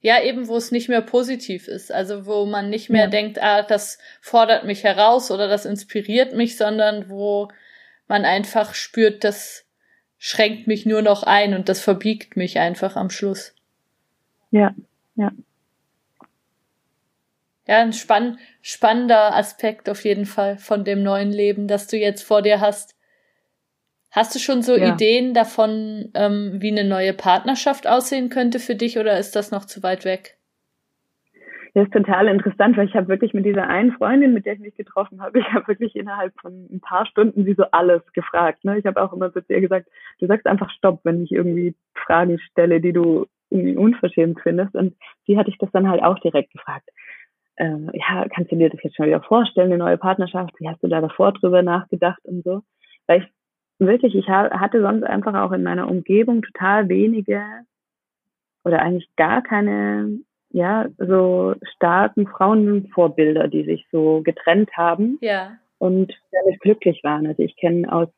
Ja, eben, wo es nicht mehr positiv ist. Also wo man nicht mehr ja. denkt, ah, das fordert mich heraus oder das inspiriert mich, sondern wo man einfach spürt, das schränkt mich nur noch ein und das verbiegt mich einfach am Schluss. Ja, ja. Ja, ein spann spannender Aspekt auf jeden Fall von dem neuen Leben, das du jetzt vor dir hast. Hast du schon so ja. Ideen davon, ähm, wie eine neue Partnerschaft aussehen könnte für dich oder ist das noch zu weit weg? Das ist total interessant, weil ich habe wirklich mit dieser einen Freundin, mit der ich mich getroffen habe, ich habe wirklich innerhalb von ein paar Stunden sie so alles gefragt. Ne? Ich habe auch immer zu ihr gesagt, du sagst einfach Stopp, wenn ich irgendwie Fragen stelle, die du irgendwie unverschämt findest. Und sie hatte ich das dann halt auch direkt gefragt. Äh, ja, kannst du dir das jetzt schon wieder vorstellen, eine neue Partnerschaft? Wie hast du da davor drüber nachgedacht und so? Weil ich wirklich, ich hatte sonst einfach auch in meiner Umgebung total wenige oder eigentlich gar keine, ja, so starken Frauenvorbilder, die sich so getrennt haben ja. und damit glücklich waren. Also ich kenne aus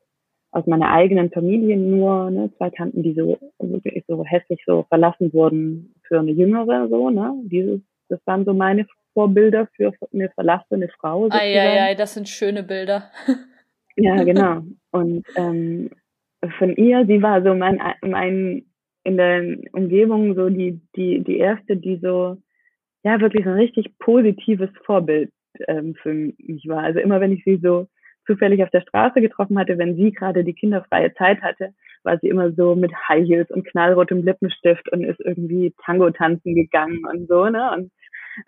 aus meiner eigenen Familie nur ne, zwei Tanten, die so wirklich so hässlich so verlassen wurden für eine jüngere, so, ne? Dieses, das waren so meine Vorbilder für eine verlassene Frau. Ei, ei, ei, das sind schöne Bilder. Ja, genau. Und ähm, von ihr, sie war so mein, mein in der Umgebung so die, die, die erste, die so, ja, wirklich so ein richtig positives Vorbild ähm, für mich war. Also immer wenn ich sie so zufällig auf der Straße getroffen hatte, wenn sie gerade die kinderfreie Zeit hatte, war sie immer so mit High Heels und knallrotem Lippenstift und ist irgendwie Tango tanzen gegangen und so, ne? Und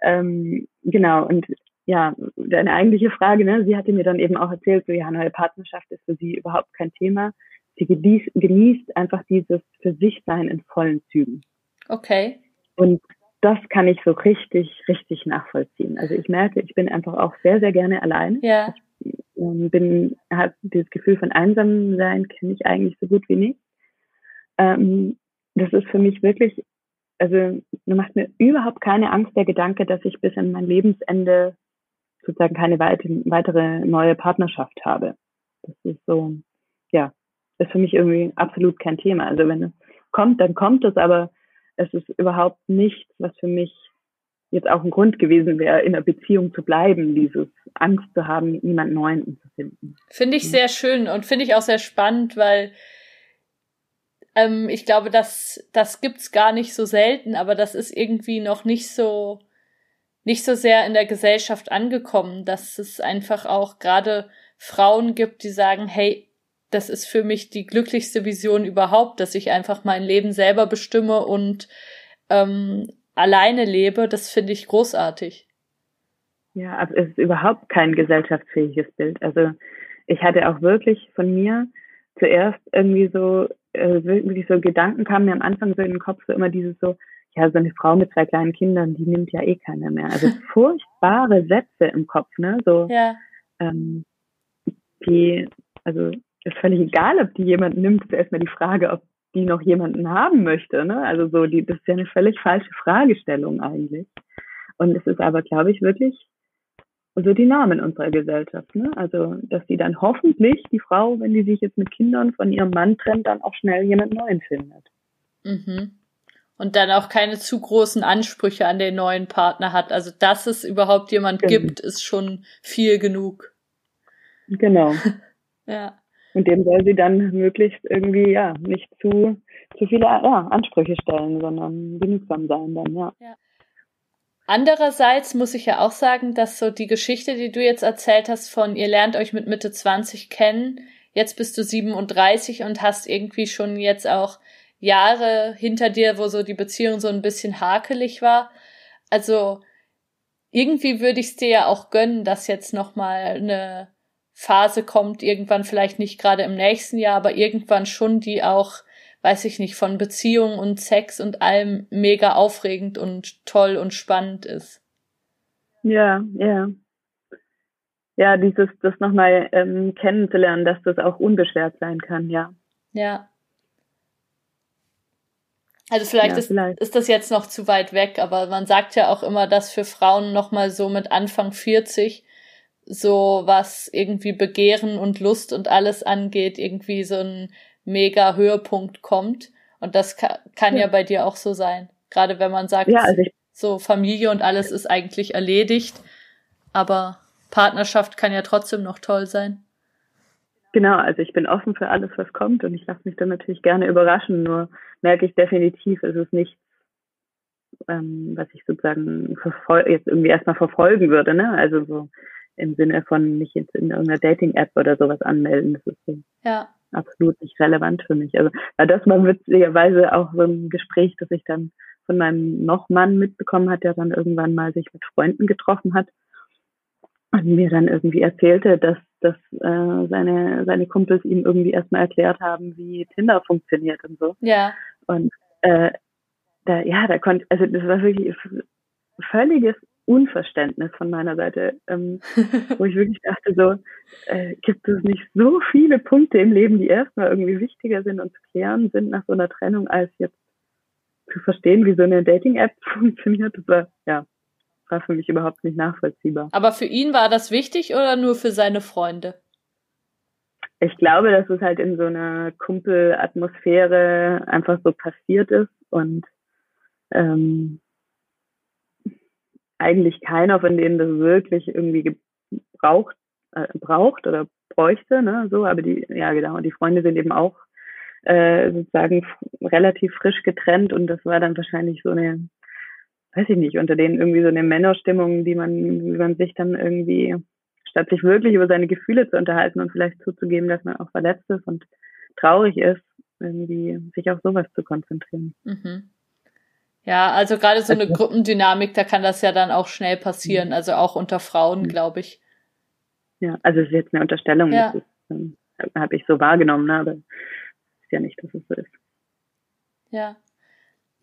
ähm, genau, und ja, deine eigentliche Frage, ne, sie hatte mir dann eben auch erzählt, so ja, neue Partnerschaft ist für sie überhaupt kein Thema. Sie genießt, genießt einfach dieses für sich sein in vollen Zügen. Okay. Und das kann ich so richtig, richtig nachvollziehen. Also ich merke, ich bin einfach auch sehr, sehr gerne alleine. Ja. Ich ähm, bin, habe dieses Gefühl von einsam sein, kenne ich eigentlich so gut wie nicht. Ähm, das ist für mich wirklich, also macht mir überhaupt keine Angst der Gedanke, dass ich bis an mein Lebensende sozusagen keine weitere neue Partnerschaft habe. Das ist so, ja, ist für mich irgendwie absolut kein Thema. Also wenn es kommt, dann kommt es, aber es ist überhaupt nichts, was für mich jetzt auch ein Grund gewesen wäre, in einer Beziehung zu bleiben, dieses Angst zu haben, niemand Neuen zu finden. Finde ich sehr schön und finde ich auch sehr spannend, weil ähm, ich glaube, das, das gibt's gar nicht so selten, aber das ist irgendwie noch nicht so, nicht so sehr in der Gesellschaft angekommen, dass es einfach auch gerade Frauen gibt, die sagen, hey, das ist für mich die glücklichste Vision überhaupt, dass ich einfach mein Leben selber bestimme und ähm, alleine lebe. Das finde ich großartig. Ja, aber es ist überhaupt kein gesellschaftsfähiges Bild. Also ich hatte auch wirklich von mir zuerst irgendwie so, äh, wirklich so Gedanken kamen mir am Anfang so in den Kopf, so immer dieses so, ja, so eine Frau mit zwei kleinen Kindern, die nimmt ja eh keiner mehr. Also furchtbare Sätze im Kopf, ne? So, ja. ähm, die, also ist völlig egal, ob die jemanden nimmt, ist erstmal die Frage, ob die noch jemanden haben möchte. Ne? Also so, die, das ist ja eine völlig falsche Fragestellung eigentlich. Und es ist aber, glaube ich, wirklich so die Norm in unserer Gesellschaft. Ne? Also, dass sie dann hoffentlich, die Frau, wenn die sich jetzt mit Kindern von ihrem Mann trennt, dann auch schnell jemand Neuen findet. Mhm. Und dann auch keine zu großen Ansprüche an den neuen Partner hat. Also, dass es überhaupt jemand genau. gibt, ist schon viel genug. Genau. ja. Und dem soll sie dann möglichst irgendwie, ja, nicht zu, zu viele ja, Ansprüche stellen, sondern genügsam sein dann, ja. ja. Andererseits muss ich ja auch sagen, dass so die Geschichte, die du jetzt erzählt hast von ihr lernt euch mit Mitte 20 kennen, jetzt bist du 37 und hast irgendwie schon jetzt auch Jahre hinter dir, wo so die Beziehung so ein bisschen hakelig war. Also irgendwie würde ich es dir ja auch gönnen, dass jetzt noch mal eine Phase kommt, irgendwann vielleicht nicht gerade im nächsten Jahr, aber irgendwann schon, die auch, weiß ich nicht, von Beziehungen und Sex und allem mega aufregend und toll und spannend ist. Ja, ja. Ja, dieses, das nochmal ähm, kennenzulernen, dass das auch unbeschwert sein kann, ja. Ja. Also vielleicht, ja, ist, vielleicht, ist das jetzt noch zu weit weg, aber man sagt ja auch immer, dass für Frauen nochmal so mit Anfang 40 so was irgendwie Begehren und Lust und alles angeht, irgendwie so ein mega Höhepunkt kommt. Und das kann, kann ja. ja bei dir auch so sein. Gerade wenn man sagt, ja, also so Familie und alles ist eigentlich erledigt, aber Partnerschaft kann ja trotzdem noch toll sein. Genau, also ich bin offen für alles, was kommt und ich lasse mich dann natürlich gerne überraschen, nur merke ich definitiv, es ist nichts, ähm, was ich sozusagen jetzt irgendwie erstmal verfolgen würde, ne? Also so im Sinne von mich jetzt in irgendeiner Dating-App oder sowas anmelden. Das ist so ja. Absolut nicht relevant für mich. Also weil das war witzigerweise auch so ein Gespräch, das ich dann von meinem Nochmann mitbekommen hat, der dann irgendwann mal sich mit Freunden getroffen hat und mir dann irgendwie erzählte, dass, dass äh, seine, seine Kumpels ihm irgendwie erstmal erklärt haben, wie Tinder funktioniert und so. Ja. Und äh, da, ja, da konnte, also das war wirklich völliges Unverständnis von meiner Seite, ähm, wo ich wirklich dachte, so, äh, gibt es nicht so viele Punkte im Leben, die erstmal irgendwie wichtiger sind und zu klären sind nach so einer Trennung, als jetzt zu verstehen, wie so eine Dating-App funktioniert. Das war, ja, war für mich überhaupt nicht nachvollziehbar. Aber für ihn war das wichtig oder nur für seine Freunde? Ich glaube, dass es halt in so einer Kumpelatmosphäre einfach so passiert ist und ähm, eigentlich keiner von denen das wirklich irgendwie gebraucht, äh, braucht oder bräuchte, ne, so, aber die, ja genau, die Freunde sind eben auch äh, sozusagen relativ frisch getrennt und das war dann wahrscheinlich so eine weiß ich nicht, unter denen irgendwie so eine Männerstimmung, die man, wie man sich dann irgendwie, statt sich wirklich über seine Gefühle zu unterhalten und vielleicht zuzugeben, dass man auch verletzt ist und traurig ist, irgendwie sich auf sowas zu konzentrieren. Mhm. Ja, also gerade so eine Gruppendynamik, da kann das ja dann auch schnell passieren, also auch unter Frauen, glaube ich. Ja, also es ist jetzt eine Unterstellung, ja. ähm, habe ich so wahrgenommen, ne? aber ist ja nicht, dass es so ist. Ja.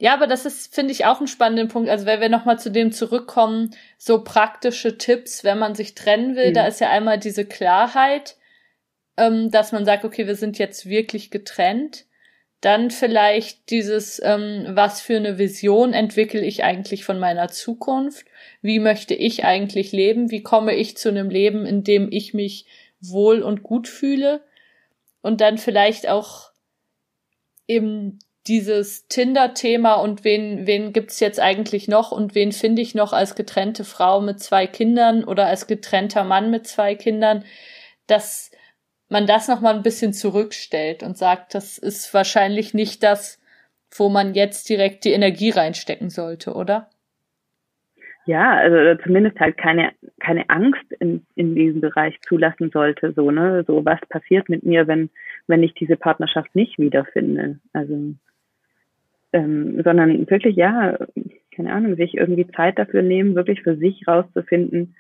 Ja, aber das ist, finde ich, auch ein spannender Punkt. Also wenn wir nochmal zu dem zurückkommen, so praktische Tipps, wenn man sich trennen will, mhm. da ist ja einmal diese Klarheit, ähm, dass man sagt, okay, wir sind jetzt wirklich getrennt. Dann vielleicht dieses, ähm, was für eine Vision entwickle ich eigentlich von meiner Zukunft? Wie möchte ich eigentlich leben? Wie komme ich zu einem Leben, in dem ich mich wohl und gut fühle? Und dann vielleicht auch eben dieses Tinder-Thema und wen, wen gibt's jetzt eigentlich noch und wen finde ich noch als getrennte Frau mit zwei Kindern oder als getrennter Mann mit zwei Kindern, dass man das nochmal ein bisschen zurückstellt und sagt, das ist wahrscheinlich nicht das, wo man jetzt direkt die Energie reinstecken sollte, oder? Ja, also zumindest halt keine, keine Angst in, in diesem Bereich zulassen sollte, so, ne, so was passiert mit mir, wenn, wenn ich diese Partnerschaft nicht wiederfinde. Also, ähm, sondern wirklich, ja, keine Ahnung, sich irgendwie Zeit dafür nehmen, wirklich für sich rauszufinden,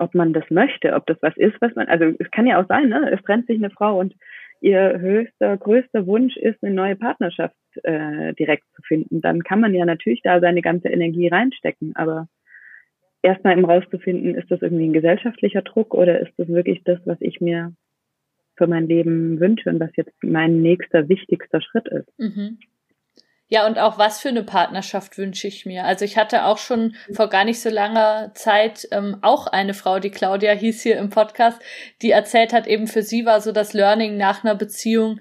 ob man das möchte, ob das was ist, was man, also es kann ja auch sein, ne? Es trennt sich eine Frau und ihr höchster, größter Wunsch ist, eine neue Partnerschaft äh, direkt zu finden. Dann kann man ja natürlich da seine ganze Energie reinstecken, aber erstmal im rauszufinden, ist das irgendwie ein gesellschaftlicher Druck oder ist das wirklich das, was ich mir für mein Leben wünsche und was jetzt mein nächster wichtigster Schritt ist. Mhm. Ja, und auch was für eine Partnerschaft wünsche ich mir. Also ich hatte auch schon vor gar nicht so langer Zeit ähm, auch eine Frau, die Claudia hieß hier im Podcast, die erzählt hat, eben für sie war so das Learning nach einer Beziehung,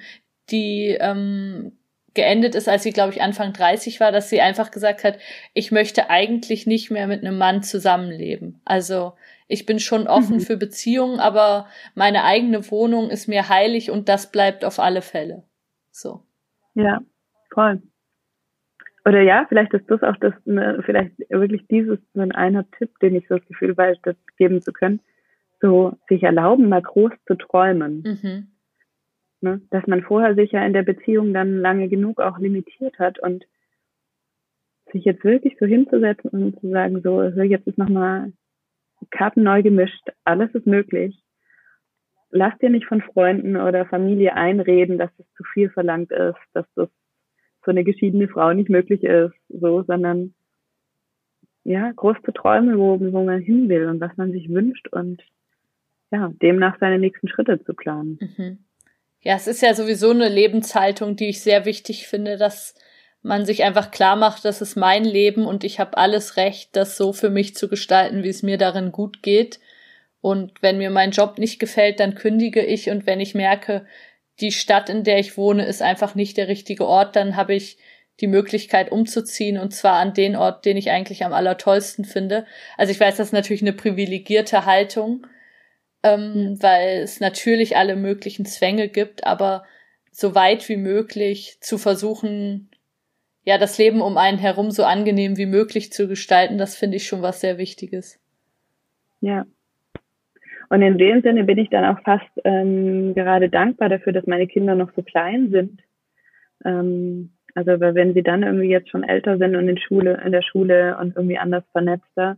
die ähm, geendet ist, als sie, glaube ich, Anfang 30 war, dass sie einfach gesagt hat, ich möchte eigentlich nicht mehr mit einem Mann zusammenleben. Also ich bin schon offen mhm. für Beziehungen, aber meine eigene Wohnung ist mir heilig und das bleibt auf alle Fälle. So. Ja, voll. Oder ja, vielleicht ist das auch das, ne, vielleicht wirklich dieses ein einer Tipp, den ich so das Gefühl weiß, das geben zu können, so sich erlauben, mal groß zu träumen. Mhm. Ne? Dass man vorher sich ja in der Beziehung dann lange genug auch limitiert hat und sich jetzt wirklich so hinzusetzen und zu sagen, so, jetzt ist nochmal Karten neu gemischt, alles ist möglich. Lass dir nicht von Freunden oder Familie einreden, dass es zu viel verlangt ist, dass das für eine geschiedene Frau nicht möglich ist, so, sondern ja, groß zu träumen, wo, wo man hin will und was man sich wünscht und ja, demnach seine nächsten Schritte zu planen. Mhm. Ja, es ist ja sowieso eine Lebenshaltung, die ich sehr wichtig finde, dass man sich einfach klar macht, das ist mein Leben und ich habe alles Recht, das so für mich zu gestalten, wie es mir darin gut geht. Und wenn mir mein Job nicht gefällt, dann kündige ich und wenn ich merke, die Stadt, in der ich wohne, ist einfach nicht der richtige Ort, dann habe ich die Möglichkeit umzuziehen und zwar an den Ort, den ich eigentlich am allertollsten finde. Also ich weiß, das ist natürlich eine privilegierte Haltung, ähm, weil es natürlich alle möglichen Zwänge gibt, aber so weit wie möglich zu versuchen, ja, das Leben um einen herum so angenehm wie möglich zu gestalten, das finde ich schon was sehr Wichtiges. Ja, und in dem Sinne bin ich dann auch fast ähm, gerade dankbar dafür, dass meine Kinder noch so klein sind. Ähm, also weil wenn sie dann irgendwie jetzt schon älter sind und in Schule, in der Schule und irgendwie anders vernetzter,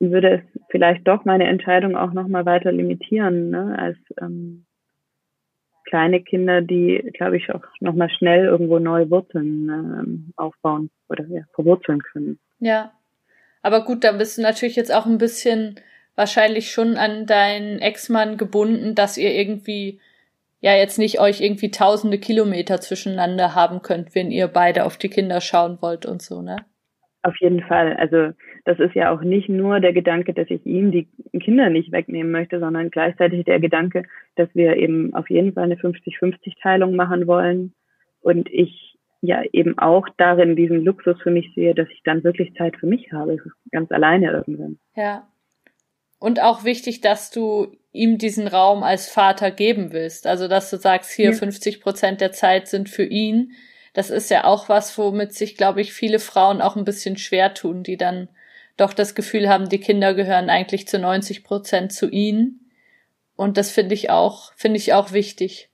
würde es vielleicht doch meine Entscheidung auch nochmal weiter limitieren, ne, als ähm, kleine Kinder, die, glaube ich, auch nochmal schnell irgendwo neue Wurzeln ähm, aufbauen oder ja, verwurzeln können. Ja. Aber gut, dann bist du natürlich jetzt auch ein bisschen wahrscheinlich schon an deinen Ex-Mann gebunden, dass ihr irgendwie ja jetzt nicht euch irgendwie tausende Kilometer zwischeneinander haben könnt, wenn ihr beide auf die Kinder schauen wollt und so, ne? Auf jeden Fall. Also das ist ja auch nicht nur der Gedanke, dass ich ihm die Kinder nicht wegnehmen möchte, sondern gleichzeitig der Gedanke, dass wir eben auf jeden Fall eine 50-50-Teilung machen wollen und ich ja eben auch darin diesen Luxus für mich sehe, dass ich dann wirklich Zeit für mich habe, ganz alleine irgendwann. Ja, und auch wichtig, dass du ihm diesen Raum als Vater geben willst. Also, dass du sagst, hier ja. 50 Prozent der Zeit sind für ihn. das ist ja auch was, womit sich, glaube ich, viele Frauen auch ein bisschen schwer tun, die dann doch das Gefühl haben, die Kinder gehören eigentlich zu 90 Prozent zu ihnen. Und das finde ich auch, finde ich auch wichtig,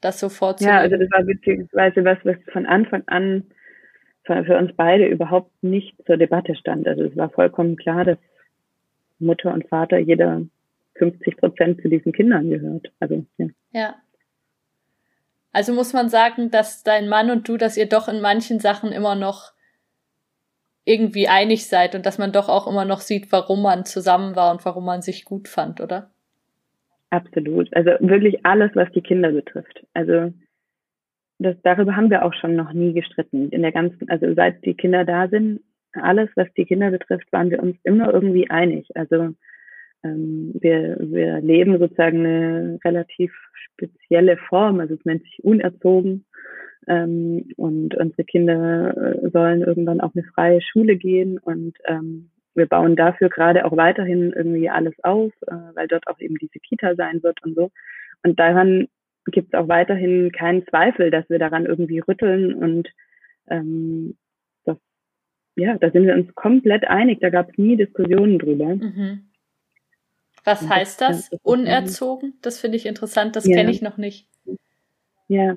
das so vorzunehmen. Ja, also das war beziehungsweise was, was von Anfang an für uns beide überhaupt nicht zur Debatte stand. Also es war vollkommen klar, dass Mutter und Vater jeder 50 Prozent zu diesen Kindern gehört. Also ja. Ja. Also muss man sagen, dass dein Mann und du, dass ihr doch in manchen Sachen immer noch irgendwie einig seid und dass man doch auch immer noch sieht, warum man zusammen war und warum man sich gut fand, oder? Absolut. Also wirklich alles, was die Kinder betrifft. Also das, darüber haben wir auch schon noch nie gestritten. In der ganzen, also seit die Kinder da sind, alles, was die Kinder betrifft, waren wir uns immer irgendwie einig. Also ähm, wir, wir leben sozusagen eine relativ spezielle Form, also es nennt sich unerzogen. Ähm, und unsere Kinder äh, sollen irgendwann auch eine freie Schule gehen und ähm, wir bauen dafür gerade auch weiterhin irgendwie alles auf, äh, weil dort auch eben diese Kita sein wird und so. Und daran gibt es auch weiterhin keinen Zweifel, dass wir daran irgendwie rütteln und ähm, ja, da sind wir uns komplett einig, da gab es nie Diskussionen drüber. Mhm. Was und heißt das? das Unerzogen? Das finde ich interessant, das ja. kenne ich noch nicht. Ja,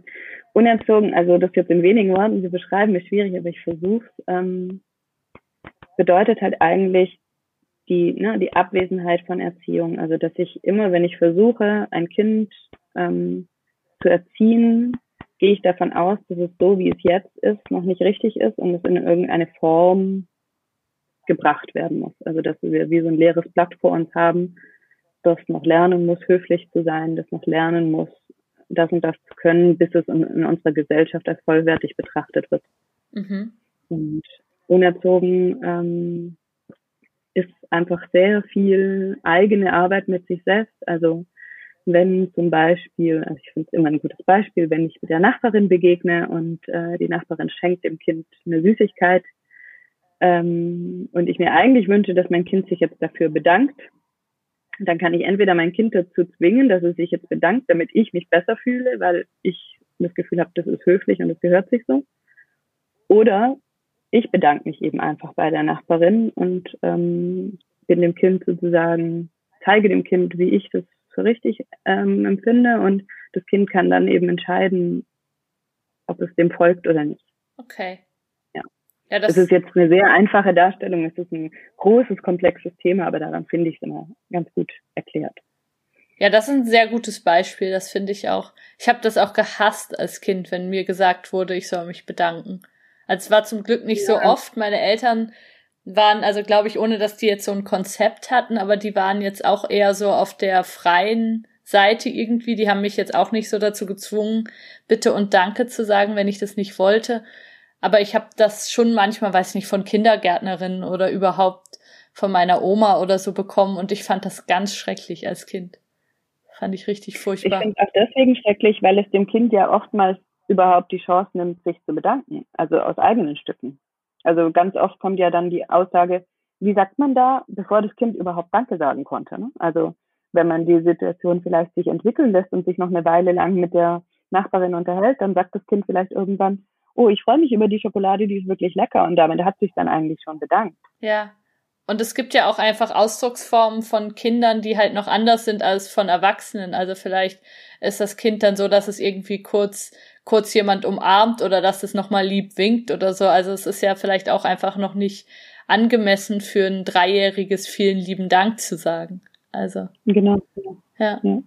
unerzogen, also das jetzt in wenigen Worten zu beschreiben, ist schwierig, aber ich versuche es. Ähm, bedeutet halt eigentlich die, ne, die Abwesenheit von Erziehung. Also dass ich immer, wenn ich versuche, ein Kind ähm, zu erziehen, gehe ich davon aus, dass es so, wie es jetzt ist, noch nicht richtig ist und es in irgendeine Form gebracht werden muss. Also dass wir wie so ein leeres Blatt vor uns haben, das noch lernen muss, höflich zu sein, das noch lernen muss, das und das zu können, bis es in, in unserer Gesellschaft als vollwertig betrachtet wird. Mhm. Und unerzogen ähm, ist einfach sehr viel eigene Arbeit mit sich selbst. Also wenn zum Beispiel, also ich finde es immer ein gutes Beispiel, wenn ich mit der Nachbarin begegne und äh, die Nachbarin schenkt dem Kind eine Süßigkeit ähm, und ich mir eigentlich wünsche, dass mein Kind sich jetzt dafür bedankt dann kann ich entweder mein Kind dazu zwingen, dass es sich jetzt bedankt, damit ich mich besser fühle, weil ich das Gefühl habe, das ist höflich und es gehört sich so. Oder ich bedanke mich eben einfach bei der Nachbarin und ähm, bin dem Kind sozusagen, zeige dem Kind, wie ich das für richtig ähm, empfinde und das Kind kann dann eben entscheiden, ob es dem folgt oder nicht. Okay. Ja, das, das ist jetzt eine sehr einfache Darstellung. Es ist ein großes, komplexes Thema, aber daran finde ich es immer ganz gut erklärt. Ja, das ist ein sehr gutes Beispiel, das finde ich auch. Ich habe das auch gehasst als Kind, wenn mir gesagt wurde, ich soll mich bedanken. Also es war zum Glück nicht ja. so oft. Meine Eltern waren, also glaube ich, ohne dass die jetzt so ein Konzept hatten, aber die waren jetzt auch eher so auf der freien Seite irgendwie. Die haben mich jetzt auch nicht so dazu gezwungen, bitte und danke zu sagen, wenn ich das nicht wollte. Aber ich habe das schon manchmal, weiß nicht, von Kindergärtnerinnen oder überhaupt von meiner Oma oder so bekommen und ich fand das ganz schrecklich als Kind. Fand ich richtig furchtbar. Ich finde auch deswegen schrecklich, weil es dem Kind ja oftmals überhaupt die Chance nimmt, sich zu bedanken, also aus eigenen Stücken. Also ganz oft kommt ja dann die Aussage, wie sagt man da, bevor das Kind überhaupt Danke sagen konnte. Ne? Also wenn man die Situation vielleicht sich entwickeln lässt und sich noch eine Weile lang mit der Nachbarin unterhält, dann sagt das Kind vielleicht irgendwann, oh, ich freue mich über die Schokolade, die ist wirklich lecker. Und damit hat sich dann eigentlich schon bedankt. Ja. Und es gibt ja auch einfach Ausdrucksformen von Kindern, die halt noch anders sind als von Erwachsenen. Also vielleicht ist das Kind dann so, dass es irgendwie kurz, kurz jemand umarmt oder dass es nochmal lieb winkt oder so. Also es ist ja vielleicht auch einfach noch nicht angemessen für ein dreijähriges vielen lieben Dank zu sagen. Also. Genau. Ja. ja.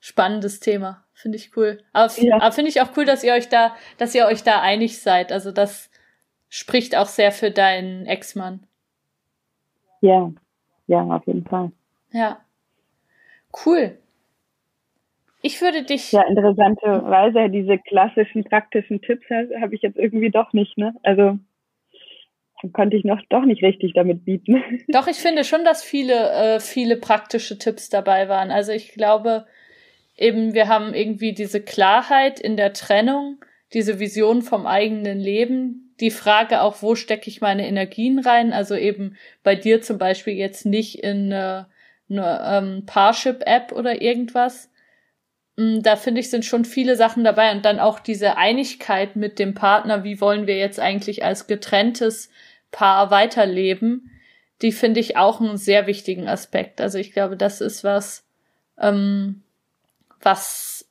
Spannendes Thema. Finde ich cool. Aber, ja. aber finde ich auch cool, dass ihr euch da, dass ihr euch da einig seid. Also das spricht auch sehr für deinen Ex-Mann. Ja, ja, auf jeden Fall. Ja. Cool. Ich würde dich. Ja, interessanterweise diese klassischen praktischen Tipps habe ich jetzt irgendwie doch nicht, ne? Also konnte ich noch doch nicht richtig damit bieten. Doch, ich finde schon, dass viele, äh, viele praktische Tipps dabei waren. Also ich glaube, eben, wir haben irgendwie diese Klarheit in der Trennung, diese Vision vom eigenen Leben, die Frage auch, wo stecke ich meine Energien rein? Also eben bei dir zum Beispiel jetzt nicht in eine, eine ähm, Parship-App oder irgendwas. Mm, da finde ich, sind schon viele Sachen dabei und dann auch diese Einigkeit mit dem Partner, wie wollen wir jetzt eigentlich als getrenntes Paar weiterleben, die finde ich auch einen sehr wichtigen Aspekt. Also ich glaube, das ist was, ähm, was,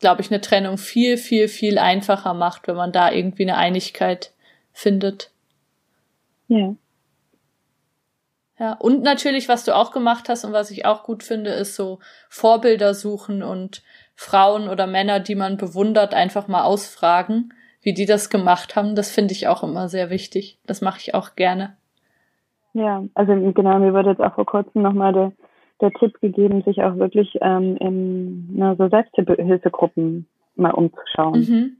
glaube ich, eine Trennung viel, viel, viel einfacher macht, wenn man da irgendwie eine Einigkeit findet. Ja. Ja, und natürlich, was du auch gemacht hast und was ich auch gut finde, ist so Vorbilder suchen und Frauen oder Männer, die man bewundert, einfach mal ausfragen, wie die das gemacht haben. Das finde ich auch immer sehr wichtig. Das mache ich auch gerne. Ja, also genau, mir wurde jetzt auch vor kurzem nochmal der, der Tipp gegeben, sich auch wirklich ähm, in na, so Selbsthilfegruppen mal umzuschauen. Mhm.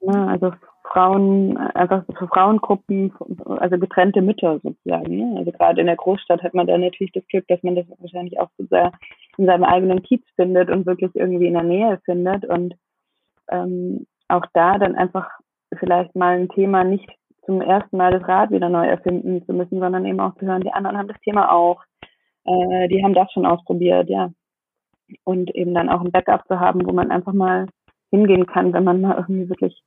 Ja, also Frauen, einfach für Frauengruppen, also getrennte Mütter sozusagen. Ne? Also gerade in der Großstadt hat man da natürlich das Glück, dass man das wahrscheinlich auch so sehr in seinem eigenen Kiez findet und wirklich irgendwie in der Nähe findet und ähm, auch da dann einfach vielleicht mal ein Thema nicht zum ersten Mal das Rad wieder neu erfinden zu müssen, sondern eben auch zu hören, die anderen haben das Thema auch, äh, die haben das schon ausprobiert, ja. Und eben dann auch ein Backup zu haben, wo man einfach mal hingehen kann, wenn man mal irgendwie wirklich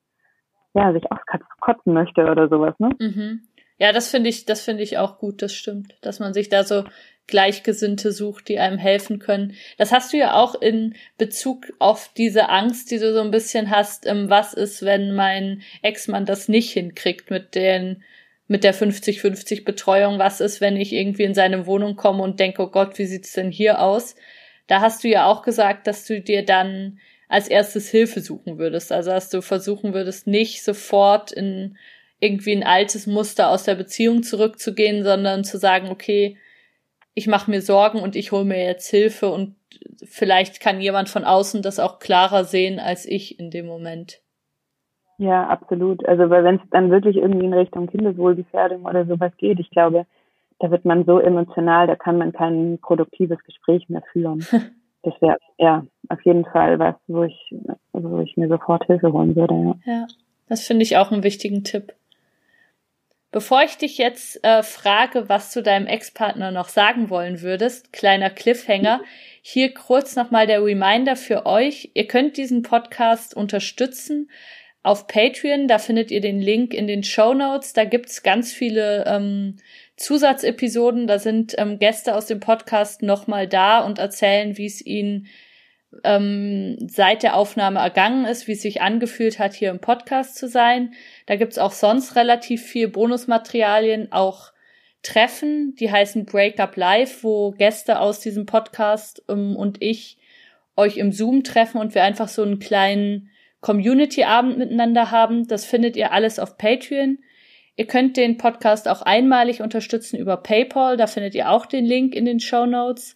ja, sich auskotzen möchte oder sowas, ne? Mhm. Ja, das finde ich, das finde ich auch gut, das stimmt, dass man sich da so Gleichgesinnte sucht, die einem helfen können. Das hast du ja auch in Bezug auf diese Angst, die du so ein bisschen hast, ähm, was ist, wenn mein Ex-Mann das nicht hinkriegt mit den, mit der 50-50 Betreuung, was ist, wenn ich irgendwie in seine Wohnung komme und denke, oh Gott, wie sieht's denn hier aus? Da hast du ja auch gesagt, dass du dir dann als erstes Hilfe suchen würdest. Also dass du versuchen würdest, nicht sofort in irgendwie ein altes Muster aus der Beziehung zurückzugehen, sondern zu sagen, okay, ich mache mir Sorgen und ich hole mir jetzt Hilfe und vielleicht kann jemand von außen das auch klarer sehen als ich in dem Moment. Ja, absolut. Also weil wenn es dann wirklich irgendwie in Richtung Kindeswohlgefährdung oder sowas geht, ich glaube, da wird man so emotional, da kann man kein produktives Gespräch mehr führen. das wäre ja auf jeden Fall was, wo ich, wo ich mir sofort Hilfe holen würde. Ja, ja das finde ich auch einen wichtigen Tipp. Bevor ich dich jetzt äh, frage, was du deinem Ex-Partner noch sagen wollen würdest, kleiner Cliffhanger, hier kurz nochmal der Reminder für euch. Ihr könnt diesen Podcast unterstützen auf Patreon. Da findet ihr den Link in den Show Notes. Da gibt's ganz viele ähm, Zusatzepisoden. Da sind ähm, Gäste aus dem Podcast nochmal da und erzählen, wie es ihnen ähm, seit der Aufnahme ergangen ist, wie es sich angefühlt hat, hier im Podcast zu sein. Da gibt's auch sonst relativ viel Bonusmaterialien, auch Treffen, die heißen Breakup Live, wo Gäste aus diesem Podcast ähm, und ich euch im Zoom treffen und wir einfach so einen kleinen Community-Abend miteinander haben. Das findet ihr alles auf Patreon. Ihr könnt den Podcast auch einmalig unterstützen über PayPal. Da findet ihr auch den Link in den Show Notes.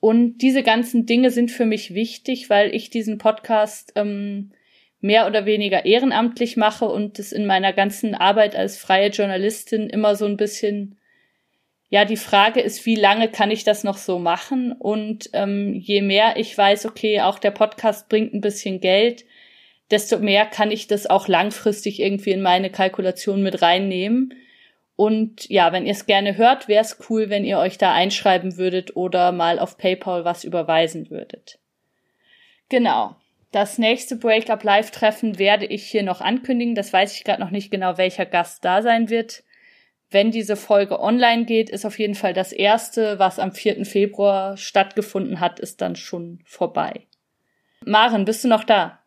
Und diese ganzen Dinge sind für mich wichtig, weil ich diesen Podcast ähm, mehr oder weniger ehrenamtlich mache und es in meiner ganzen Arbeit als freie Journalistin immer so ein bisschen, ja, die Frage ist, wie lange kann ich das noch so machen? Und ähm, je mehr ich weiß, okay, auch der Podcast bringt ein bisschen Geld, desto mehr kann ich das auch langfristig irgendwie in meine Kalkulation mit reinnehmen. Und ja, wenn ihr es gerne hört, wäre es cool, wenn ihr euch da einschreiben würdet oder mal auf PayPal was überweisen würdet. Genau. Das nächste Breakup Live Treffen werde ich hier noch ankündigen. Das weiß ich gerade noch nicht genau, welcher Gast da sein wird. Wenn diese Folge online geht, ist auf jeden Fall das erste, was am 4. Februar stattgefunden hat, ist dann schon vorbei. Maren, bist du noch da?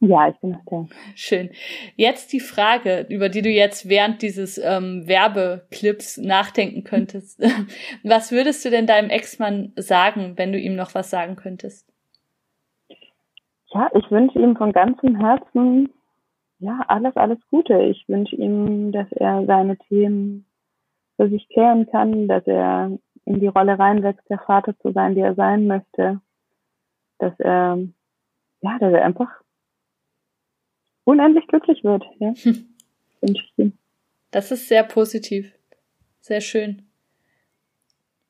Ja, ich bin noch da. Schön. Jetzt die Frage, über die du jetzt während dieses ähm, Werbeclips nachdenken könntest. was würdest du denn deinem Ex-Mann sagen, wenn du ihm noch was sagen könntest? Ja, ich wünsche ihm von ganzem Herzen ja alles, alles Gute. Ich wünsche ihm, dass er seine Themen für sich klären kann, dass er in die Rolle reinwächst, der Vater zu sein, der er sein möchte, dass er ja, dass er einfach unendlich glücklich wird. Ja. Hm. Das ist sehr positiv. Sehr schön.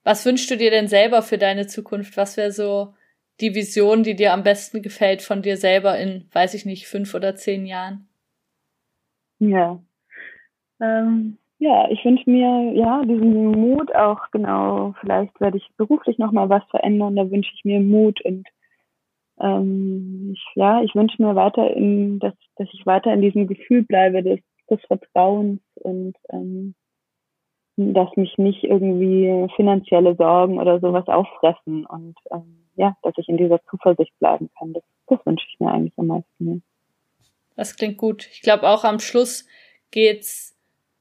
Was wünschst du dir denn selber für deine Zukunft? Was wäre so die Vision, die dir am besten gefällt von dir selber in, weiß ich nicht, fünf oder zehn Jahren? Ja. Ähm, ja, ich wünsche mir ja diesen Mut auch genau. Vielleicht werde ich beruflich noch mal was verändern. Da wünsche ich mir Mut und ähm, ich, ja, ich wünsche mir weiter in, dass, dass ich weiter in diesem Gefühl bleibe des, des Vertrauens und ähm, dass mich nicht irgendwie finanzielle Sorgen oder sowas auffressen und ähm, ja, dass ich in dieser Zuversicht bleiben kann. Das, das wünsche ich mir eigentlich am meisten. Das klingt gut. Ich glaube auch am Schluss geht's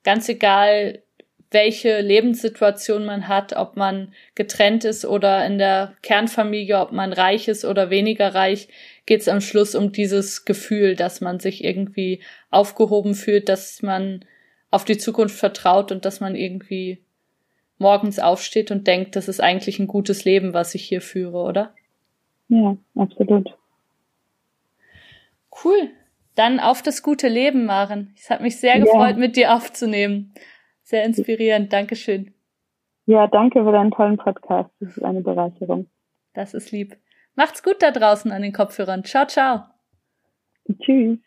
ganz egal, welche Lebenssituation man hat, ob man getrennt ist oder in der Kernfamilie, ob man reich ist oder weniger reich, geht es am Schluss um dieses Gefühl, dass man sich irgendwie aufgehoben fühlt, dass man auf die Zukunft vertraut und dass man irgendwie morgens aufsteht und denkt, das ist eigentlich ein gutes Leben, was ich hier führe, oder? Ja, absolut. Cool. Dann auf das gute Leben, Maren. Es hat mich sehr gefreut, ja. mit dir aufzunehmen. Sehr inspirierend. Dankeschön. Ja, danke für deinen tollen Podcast. Das ist eine Bereicherung. Das ist lieb. Macht's gut da draußen an den Kopfhörern. Ciao, ciao. Tschüss.